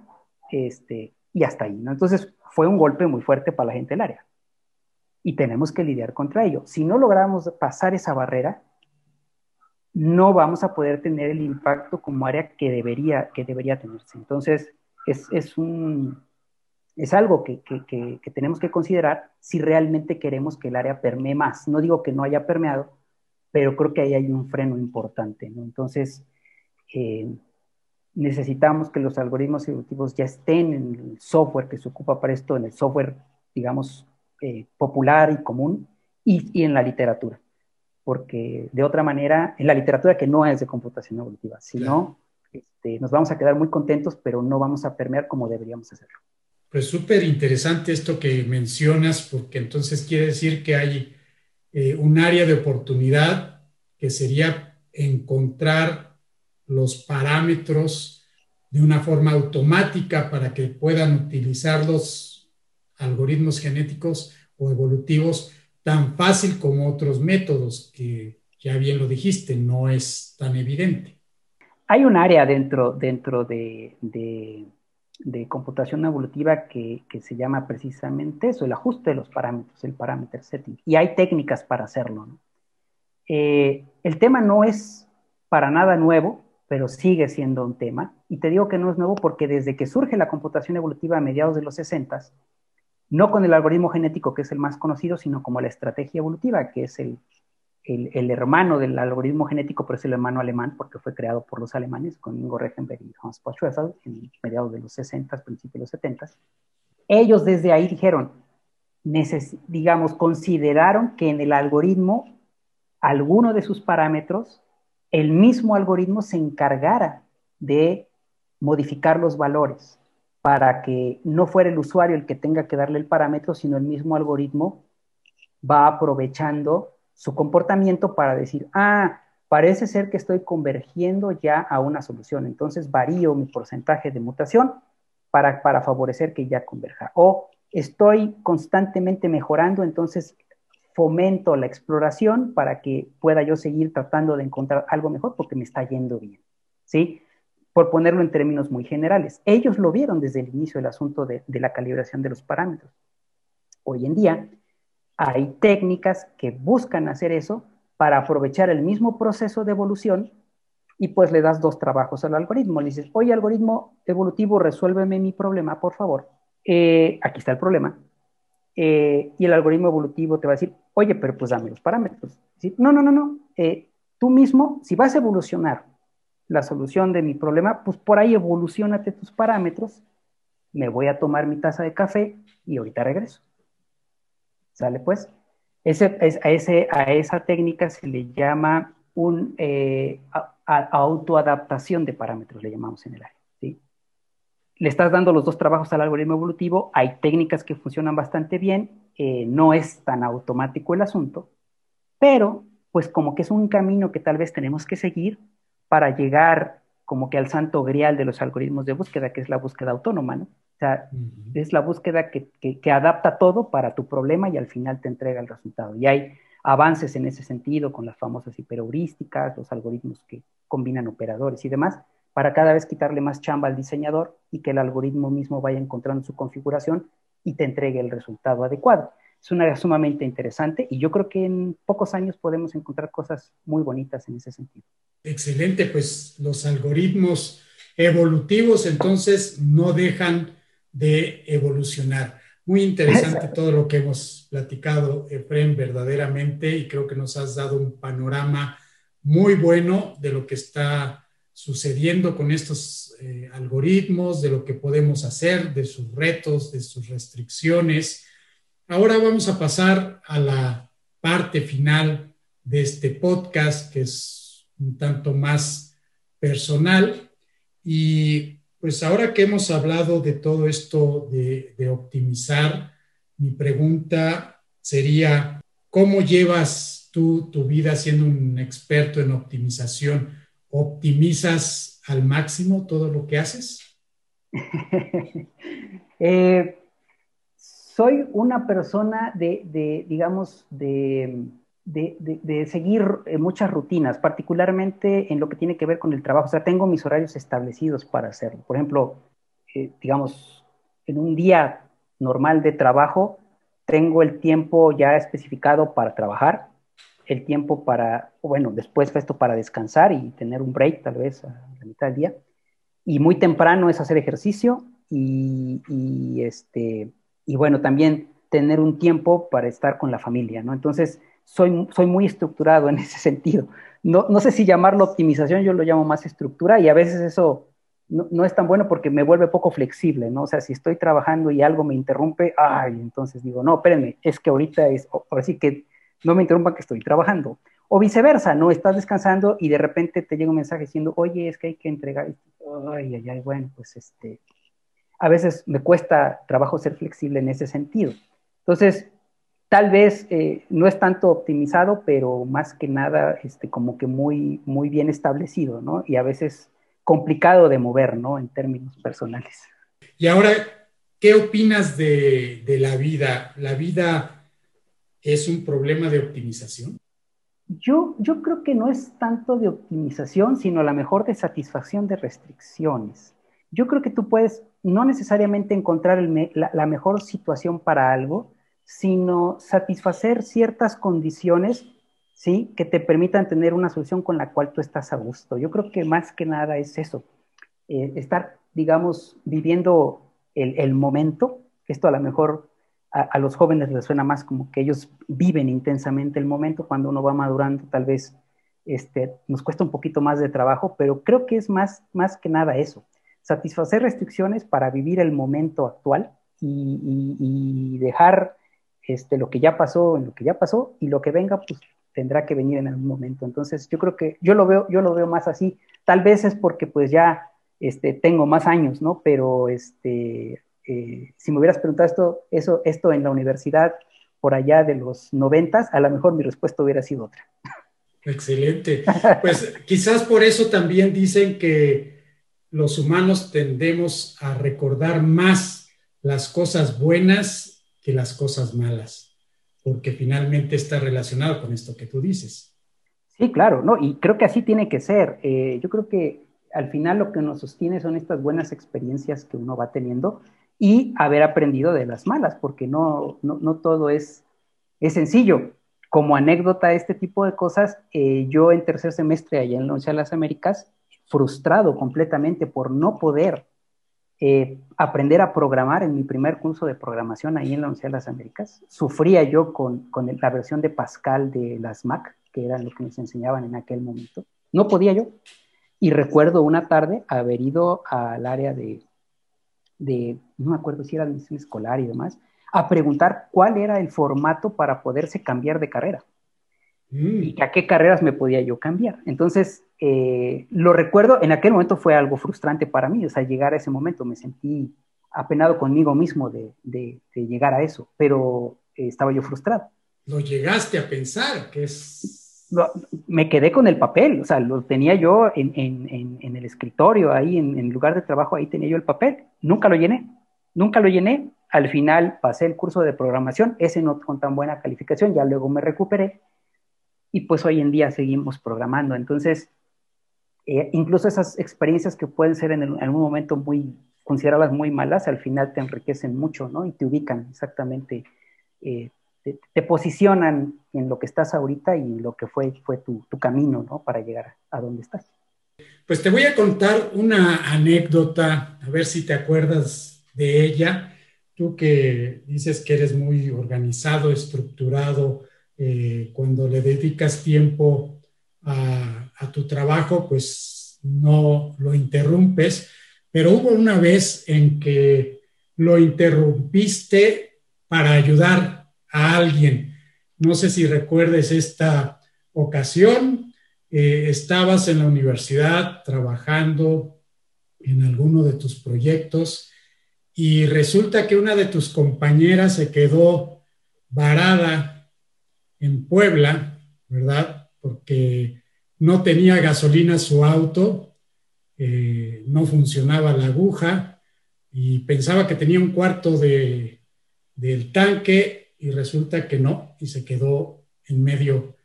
este, y hasta ahí, ¿no? Entonces fue un golpe muy fuerte para la gente del área. Y tenemos que lidiar contra ello. Si no logramos pasar esa barrera, no vamos a poder tener el impacto como área que debería, que debería tenerse. Entonces, es, es, un, es algo que, que, que tenemos que considerar si realmente queremos que el área permee más. No digo que no haya permeado, pero creo que ahí hay un freno importante, ¿no? Entonces, eh, necesitamos que los algoritmos evolutivos ya estén en el software que se ocupa para esto, en el software, digamos, eh, popular y común, y, en la literatura. Porque de otra manera, en la literatura que no es de computación evolutiva, sino este, nos vamos a quedar muy contentos, pero no vamos a permear como deberíamos hacerlo. Pues súper interesante esto que mencionas, porque entonces quiere decir que hay eh, un área de oportunidad que sería encontrar los parámetros de una forma automática para que puedan utilizar los algoritmos genéticos o evolutivos tan fácil como otros métodos que ya bien lo dijiste, no es tan evidente. Hay un área dentro, dentro de de computación evolutiva que, se llama precisamente eso, el ajuste de los parámetros, el parameter setting. Y hay técnicas para hacerlo. Eh, el tema no es para nada nuevo, pero sigue siendo un tema. Y te digo que no es nuevo porque desde que surge la computación evolutiva a mediados de los 60, no con el algoritmo genético, que es el más conocido, sino como la estrategia evolutiva, que es el, el, hermano del algoritmo genético, pero es el hermano alemán porque fue creado por los alemanes con Ingo Reichenberg y Hans Poschweffel en mediados de los 60, principios de los 70. Ellos desde ahí dijeron, digamos, consideraron que en el algoritmo, alguno de sus parámetros, el mismo algoritmo se encargara de modificar los valores para que no fuera el usuario el que tenga que darle el parámetro, sino el mismo algoritmo va aprovechando su comportamiento para decir, ah, parece ser que estoy convergiendo ya a una solución, entonces varío mi porcentaje de mutación para, para favorecer que ya converja. O estoy constantemente mejorando, entonces fomento la exploración para que pueda yo seguir tratando de encontrar algo mejor porque me está yendo bien, ¿sí? Por ponerlo en términos muy generales. Ellos lo vieron desde el inicio del asunto de, de la calibración de los parámetros. Hoy en día hay técnicas que buscan hacer eso para aprovechar el mismo proceso de evolución y pues le das dos trabajos al algoritmo. Le dices, oye, algoritmo evolutivo, resuélveme mi problema, por favor. Eh, aquí está el problema. Eh, y el algoritmo evolutivo te va a decir, oye, pero pues dame los parámetros. No, no, no, no. Eh, tú mismo, si vas a evolucionar la solución de mi problema, pues por ahí evolucionate tus parámetros. Me voy a tomar mi taza de café y ahorita regreso. ¿Sale pues? Ese, a, ese, a esa técnica se le llama un eh, autoadaptación de parámetros, le llamamos en el área. ¿sí? Le estás dando los dos trabajos al algoritmo evolutivo, hay técnicas que funcionan bastante bien, eh, no es tan automático el asunto, pero pues como que es un camino que tal vez tenemos que seguir para llegar como que al santo grial de los algoritmos de búsqueda, que es la búsqueda autónoma, ¿no? O sea, es la búsqueda que, que, adapta todo para tu problema y al final te entrega el resultado. Y hay avances en ese sentido con las famosas hiperheurísticas, los algoritmos que combinan operadores y demás, para cada vez quitarle más chamba al diseñador y que el algoritmo mismo vaya encontrando su configuración y te entregue el resultado adecuado. Es una área sumamente interesante y yo creo que en pocos años podemos encontrar cosas muy bonitas en ese sentido. Excelente, pues los algoritmos evolutivos entonces no dejan de evolucionar. Muy interesante todo lo que hemos platicado, Efren, verdaderamente, y creo que nos has dado un panorama muy bueno de lo que está sucediendo con estos eh, algoritmos, de lo que podemos hacer, de sus retos, de sus restricciones. Ahora vamos a pasar a la parte final de este podcast, que es un tanto más personal. Y pues ahora que hemos hablado de todo esto de, optimizar, mi pregunta sería, ¿cómo llevas tú tu vida siendo un experto en optimización? ¿Optimizas al máximo todo lo que haces? Eh, soy una persona de digamos, de de, seguir eh, muchas rutinas, particularmente en lo que tiene que ver con el trabajo. O sea, tengo mis horarios establecidos para hacerlo. Por ejemplo, eh, digamos, en un día normal de trabajo, tengo el tiempo ya especificado para trabajar, el tiempo para, bueno, después esto para descansar y tener un break tal vez a la mitad del día. Y muy temprano es hacer ejercicio y, y este, y bueno, también tener un tiempo para estar con la familia, ¿no? Entonces, soy, soy muy estructurado en ese sentido. No, no sé si llamarlo optimización, yo lo llamo más estructura y a veces eso no, no, es tan bueno porque me vuelve poco flexible, ¿no? O sea, si estoy trabajando y algo me interrumpe, ay, entonces digo, no, espérenme, es que ahorita es, ahora sí que no me interrumpan que estoy trabajando. O viceversa, ¿no? Estás descansando y de repente te llega un mensaje diciendo, oye, es que hay que entregar. Ay, ay, ay, bueno, pues este, a veces me cuesta trabajo ser flexible en ese sentido. Entonces, tal vez eh, no es tanto optimizado, pero más que nada este, como que muy, muy bien establecido, ¿no? Y a veces complicado de mover, ¿no? En términos personales. Y ahora, ¿qué opinas de, de la vida? ¿La vida es un problema de optimización? Yo, yo creo que no es tanto de optimización, sino a la mejor de satisfacción de restricciones. Yo creo que tú puedes no necesariamente encontrar la, la mejor situación para algo, sino satisfacer ciertas condiciones, ¿sí? Que te permitan tener una solución con la cual tú estás a gusto. Yo creo que más que nada es eso, eh, estar, digamos, viviendo el, momento. Esto a lo mejor a, los jóvenes les suena más como que ellos viven intensamente el momento. Cuando uno va madurando, tal vez este, nos cuesta un poquito más de trabajo, pero creo que es más, más que nada eso. Satisfacer restricciones para vivir el momento actual y dejar este, lo que ya pasó en lo que ya pasó y lo que venga, pues tendrá que venir en algún momento. Entonces, yo creo que yo lo veo, yo lo veo más así. Tal vez es porque pues ya este, tengo más años, ¿no? Pero este, eh, si me hubieras preguntado esto, eso, esto en la universidad por allá de los noventas, a lo mejor mi respuesta hubiera sido otra. Excelente. Pues quizás por eso también dicen que los humanos tendemos a recordar más las cosas buenas que las cosas malas, porque finalmente está relacionado con esto que tú dices. Sí, claro, no, y creo que así tiene que ser. Eh, yo creo que al final lo que nos sostiene son estas buenas experiencias que uno va teniendo y haber aprendido de las malas, porque no, no, todo es, es sencillo. Como anécdota de este tipo de cosas, eh, yo en tercer semestre allá en la Universidad de las Américas, frustrado completamente por no poder eh, aprender a programar en mi primer curso de programación ahí en la Universidad de las Américas. Sufría yo con, con la versión de Pascal de las Mac, que era lo que nos enseñaban en aquel momento. No podía yo. Y recuerdo una tarde haber ido al área de, de no me acuerdo si era admisión escolar y demás, a preguntar cuál era el formato para poderse cambiar de carrera mm. y a qué carreras me podía yo cambiar. Entonces, eh, lo recuerdo, en aquel momento fue algo frustrante para mí, o sea, llegar a ese momento me sentí apenado conmigo mismo de, de, llegar a eso, pero eh, estaba yo frustrado. Lo llegaste a pensar, que es me quedé con el papel, o sea, lo tenía yo en, el escritorio, ahí en, el lugar de trabajo, ahí tenía yo el papel. Nunca lo llené, nunca lo llené. Al final pasé el curso de programación, ese no con tan buena calificación, ya luego me recuperé y pues hoy en día seguimos programando. Entonces, eh, incluso esas experiencias que pueden ser en, algún momento muy consideradas muy malas, al final te enriquecen mucho, ¿no? Y te ubican exactamente eh, te, posicionan en lo que estás ahorita y lo que fue, fue tu, camino, ¿no? Para llegar a donde estás. Pues te voy a contar una anécdota, a ver si te acuerdas de ella. Tú que dices que eres muy organizado, estructurado, eh, cuando le dedicas tiempo a, a, tu trabajo, pues no lo interrumpes, pero hubo una vez en que lo interrumpiste para ayudar a alguien. No sé si recuerdes esta ocasión. Eh, estabas en la universidad trabajando en alguno de tus proyectos y resulta que una de tus compañeras se quedó varada en Puebla, ¿verdad? Porque no tenía gasolina su auto, eh, no funcionaba la aguja y pensaba que tenía un cuarto de, del tanque y resulta que no, y se quedó en medio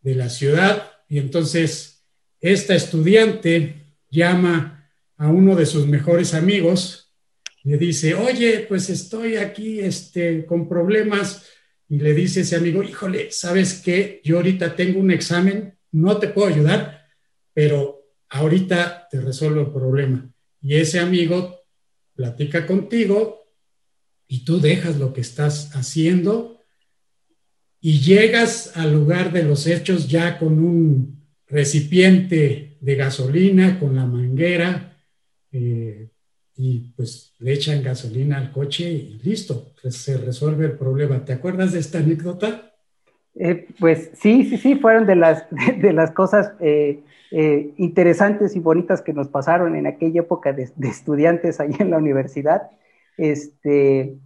de la ciudad. Y entonces esta estudiante llama a uno de sus mejores amigos, le dice, oye, pues estoy aquí este, con problemas. Y le dice ese amigo, híjole, ¿sabes qué? Yo ahorita tengo un examen, no te puedo ayudar, pero ahorita te resuelvo el problema. Y ese amigo platica contigo, y tú dejas lo que estás haciendo y llegas al lugar de los hechos ya con un recipiente de gasolina, con la manguera, eh, y pues le echan gasolina al coche y listo, se resuelve el problema. ¿Te acuerdas de esta anécdota? Eh, pues sí, sí, sí, fueron de las, de las cosas eh, interesantes y bonitas que nos pasaron en aquella época de, estudiantes ahí en la universidad. Este,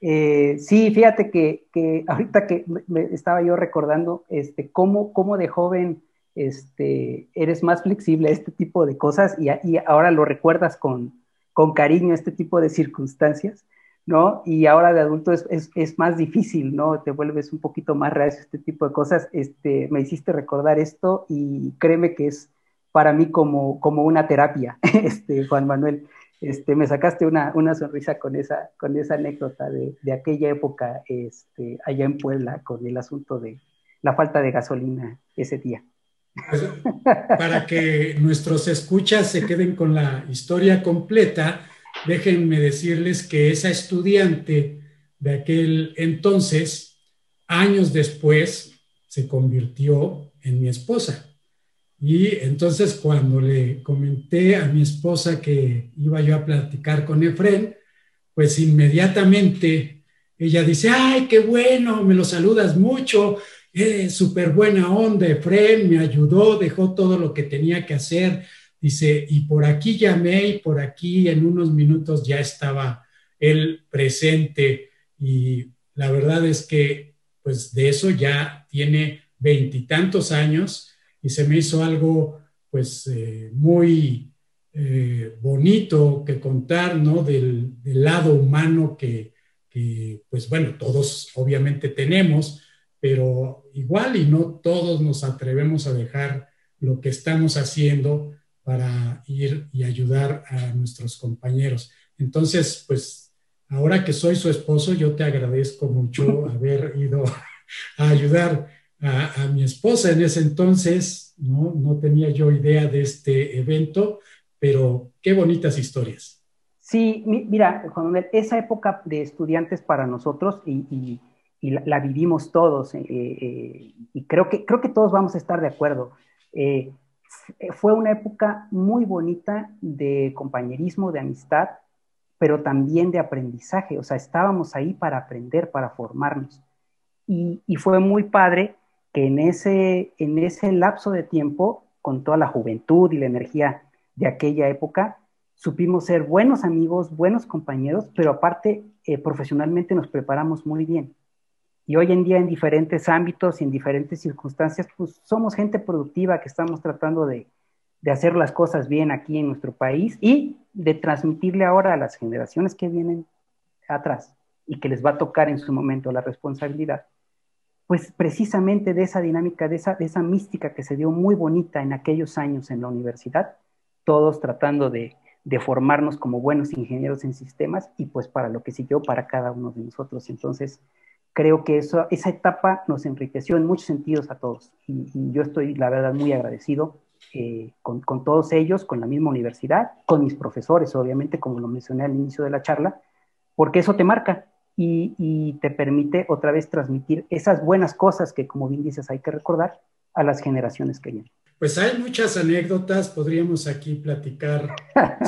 eh, sí, fíjate que, ahorita que me estaba yo recordando, este, cómo, cómo de joven este, eres más flexible a este tipo de cosas y, ahora lo recuerdas con, con, cariño este tipo de circunstancias, ¿no? Y ahora de adulto es, es, más difícil, ¿no? Te vuelves un poquito más reacio este tipo de cosas. Este, me hiciste recordar esto y créeme que es para mí como, como una terapia, este, Juan Manuel. Este, me sacaste una, una, sonrisa con esa, con esa anécdota de, de, aquella época este, allá en Puebla con el asunto de la falta de gasolina ese día. Pues, para que nuestros escuchas se queden con la historia completa, déjenme decirles que esa estudiante de aquel entonces, años después, se convirtió en mi esposa. Y entonces cuando le comenté a mi esposa que iba yo a platicar con Efren, pues inmediatamente ella dice, ay, qué bueno, me lo saludas mucho, eh, súper buena onda, Efren, me ayudó, dejó todo lo que tenía que hacer. Dice, y por aquí llamé y por aquí en unos minutos ya estaba él presente. Y la verdad es que pues de eso ya tiene veintitantos años y se me hizo algo pues eh, muy eh, bonito que contar, ¿no? Del, lado humano que, pues bueno, todos obviamente tenemos, pero igual y no todos nos atrevemos a dejar lo que estamos haciendo para ir y ayudar a nuestros compañeros. Entonces, pues ahora que soy su esposo, yo te agradezco mucho haber ido a ayudar a, mi esposa en ese entonces, ¿no? No tenía yo idea de este evento, pero qué bonitas historias. Sí, mira, Juan Manuel, esa época de estudiantes para nosotros y, la, vivimos todos eh, eh, y creo que, creo que todos vamos a estar de acuerdo. Eh, fue una época muy bonita de compañerismo, de amistad, pero también de aprendizaje. O sea, estábamos ahí para aprender, para formarnos. Y, y fue muy padre que en ese, en ese lapso de tiempo, con toda la juventud y la energía de aquella época, supimos ser buenos amigos, buenos compañeros, pero aparte eh, profesionalmente nos preparamos muy bien. Y hoy en día en diferentes ámbitos y en diferentes circunstancias, pues somos gente productiva que estamos tratando de, de hacer las cosas bien aquí en nuestro país y de transmitirle ahora a las generaciones que vienen atrás y que les va a tocar en su momento la responsabilidad pues precisamente de esa dinámica, de esa, de esa mística que se dio muy bonita en aquellos años en la universidad, todos tratando de, formarnos como buenos ingenieros en sistemas y pues para lo que siguió para cada uno de nosotros. Entonces, creo que eso, esa etapa nos enriqueció en muchos sentidos a todos y, yo estoy, la verdad, muy agradecido eh, con, con, todos ellos, con la misma universidad, con mis profesores, obviamente, como lo mencioné al inicio de la charla, porque eso te marca, y, te permite otra vez transmitir esas buenas cosas que, como bien dices, hay que recordar a las generaciones que vienen. Pues hay muchas anécdotas, podríamos aquí platicar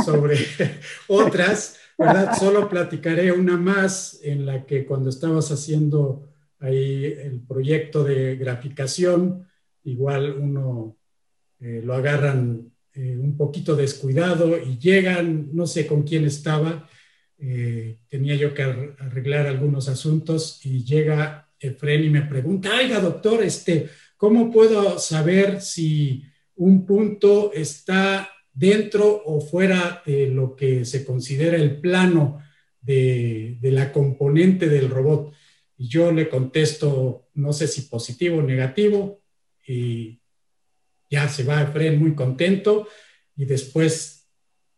sobre otras, ¿verdad? Solo platicaré una más en la que cuando estabas haciendo ahí el proyecto de graficación, igual uno eh, lo agarran eh, un poquito descuidado y llegan, no sé con quién estaba, eh, tenía yo que arreglar algunos asuntos y llega Efren y me pregunta, oiga doctor, este, ¿cómo puedo saber si un punto está dentro o fuera de lo que se considera el plano de, de la componente del robot? Y yo le contesto, no sé si positivo o negativo, y ya se va Efren muy contento y después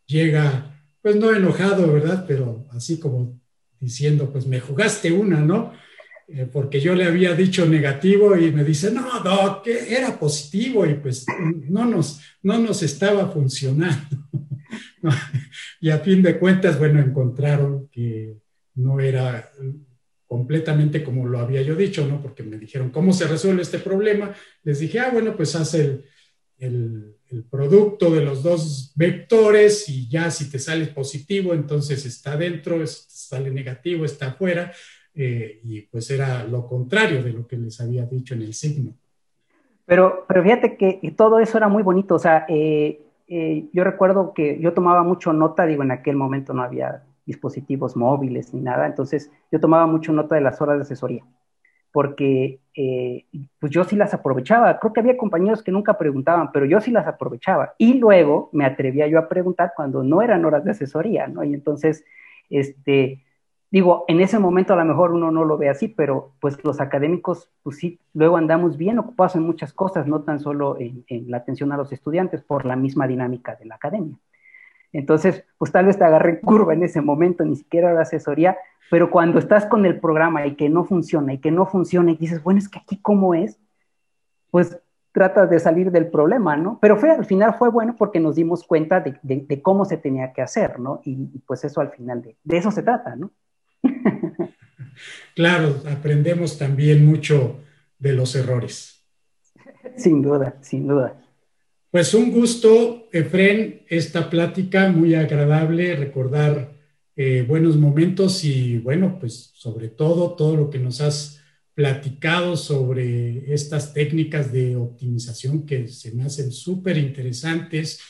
llega pues no enojado, ¿verdad? Pero así como diciendo, pues me jugaste una, ¿no? Eh, porque yo le había dicho negativo y me dice, no, no, que era positivo y pues no nos, no nos estaba funcionando. y a fin de cuentas, bueno, encontraron que no era completamente como lo había yo dicho, ¿no? Porque me dijeron, ¿cómo se resuelve este problema? Les dije, ah, bueno, pues haz el, el el producto de los dos vectores y ya si te sale positivo, entonces está dentro, si sale negativo, está afuera, eh, y pues era lo contrario de lo que les había dicho en el signo. Pero, pero fíjate que todo eso era muy bonito, o sea, eh, eh, yo recuerdo que yo tomaba mucho nota, digo, en aquel momento no había dispositivos móviles ni nada, entonces yo tomaba mucho nota de las horas de asesoría porque eh, pues yo sí las aprovechaba. Creo que había compañeros que nunca preguntaban, pero yo sí las aprovechaba. Y luego me atrevía yo a preguntar cuando no eran horas de asesoría, ¿no? Y entonces, este, digo, en ese momento a lo mejor uno no lo ve así, pero pues los académicos, pues sí, luego andamos bien ocupados en muchas cosas, no tan solo en la atención a los estudiantes, por la misma dinámica de la academia. Entonces, pues tal vez te agarré curva en ese momento, ni siquiera la asesoría, pero cuando estás con el programa y que no funciona y que no funciona y dices, bueno, es que aquí cómo es, pues tratas de salir del problema, ¿no? Pero fue, al final fue bueno porque nos dimos cuenta de, cómo se tenía que hacer, ¿no? Y, pues eso al final, de eso se trata, ¿no? claro, aprendemos también mucho de los errores. Sin duda, sin duda. Pues un gusto, Efren, esta plática muy agradable, recordar eh, buenos momentos y bueno, pues sobre todo todo lo que nos has platicado sobre estas técnicas de optimización que se me hacen súper interesantes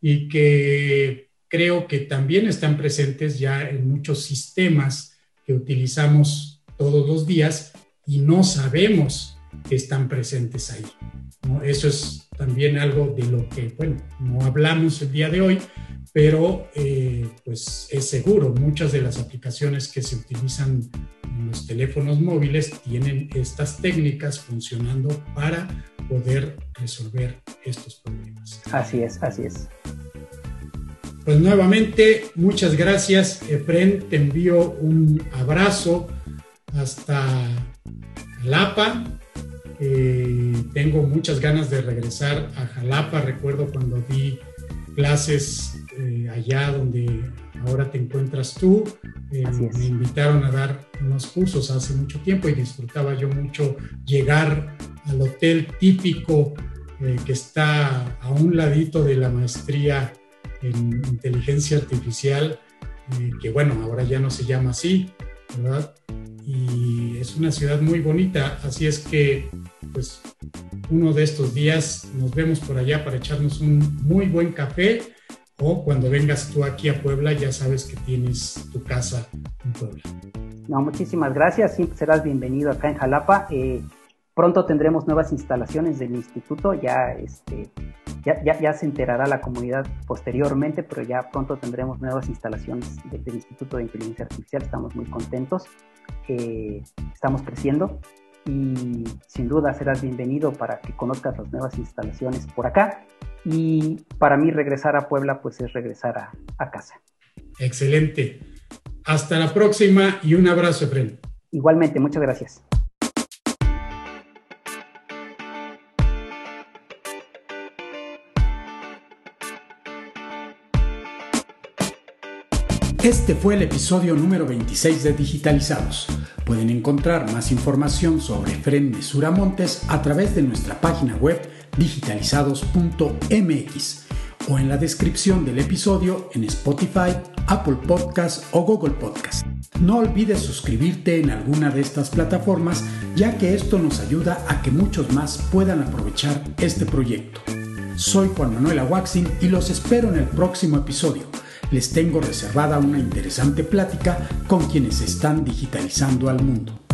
y que creo que también están presentes ya en muchos sistemas que utilizamos todos los días y no sabemos que están presentes ahí. Eso es también algo de lo que, bueno, no hablamos el día de hoy, pero eh, pues es seguro. Muchas de las aplicaciones que se utilizan en los teléfonos móviles tienen estas técnicas funcionando para poder resolver estos problemas. Así es, así es. Pues nuevamente, muchas gracias, Efren. Te envío un abrazo hasta Jalapa. Eh, tengo muchas ganas de regresar a Jalapa. Recuerdo cuando di clases eh, allá donde ahora te encuentras tú. Eh, me invitaron a dar unos cursos hace mucho tiempo y disfrutaba yo mucho llegar al hotel típico que está a un ladito de la maestría en inteligencia artificial, eh, que bueno, ahora ya no se llama así, ¿verdad? Y es una ciudad muy bonita, así es que pues uno de estos días nos vemos por allá para echarnos un muy buen café o cuando vengas tú aquí a Puebla ya sabes que tienes tu casa en Puebla. No, muchísimas gracias, siempre serás bienvenido acá en Jalapa. Eh, pronto tendremos nuevas instalaciones del instituto, ya este, ya, se enterará la comunidad posteriormente, pero ya pronto tendremos nuevas instalaciones del Instituto de Inteligencia Artificial. Estamos muy contentos, eh, estamos creciendo y sin duda serás bienvenido para que conozcas las nuevas instalaciones por acá. Y para mí regresar a Puebla pues es regresar a, a casa. Excelente. Hasta la próxima y un abrazo, Efren. Igualmente, muchas gracias. Este fue el episodio número 26 de Digitalizados. Pueden encontrar más información sobre Fren de Suramontes a través de nuestra página web digitalizados.mx o en la descripción del episodio en Spotify, Apple Podcast o Google Podcast. No olvides suscribirte en alguna de estas plataformas ya que esto nos ayuda a que muchos más puedan aprovechar este proyecto. Soy Juan Manuel Aguaxin y los espero en el próximo episodio les tengo reservada una interesante plática con quienes están digitalizando al mundo.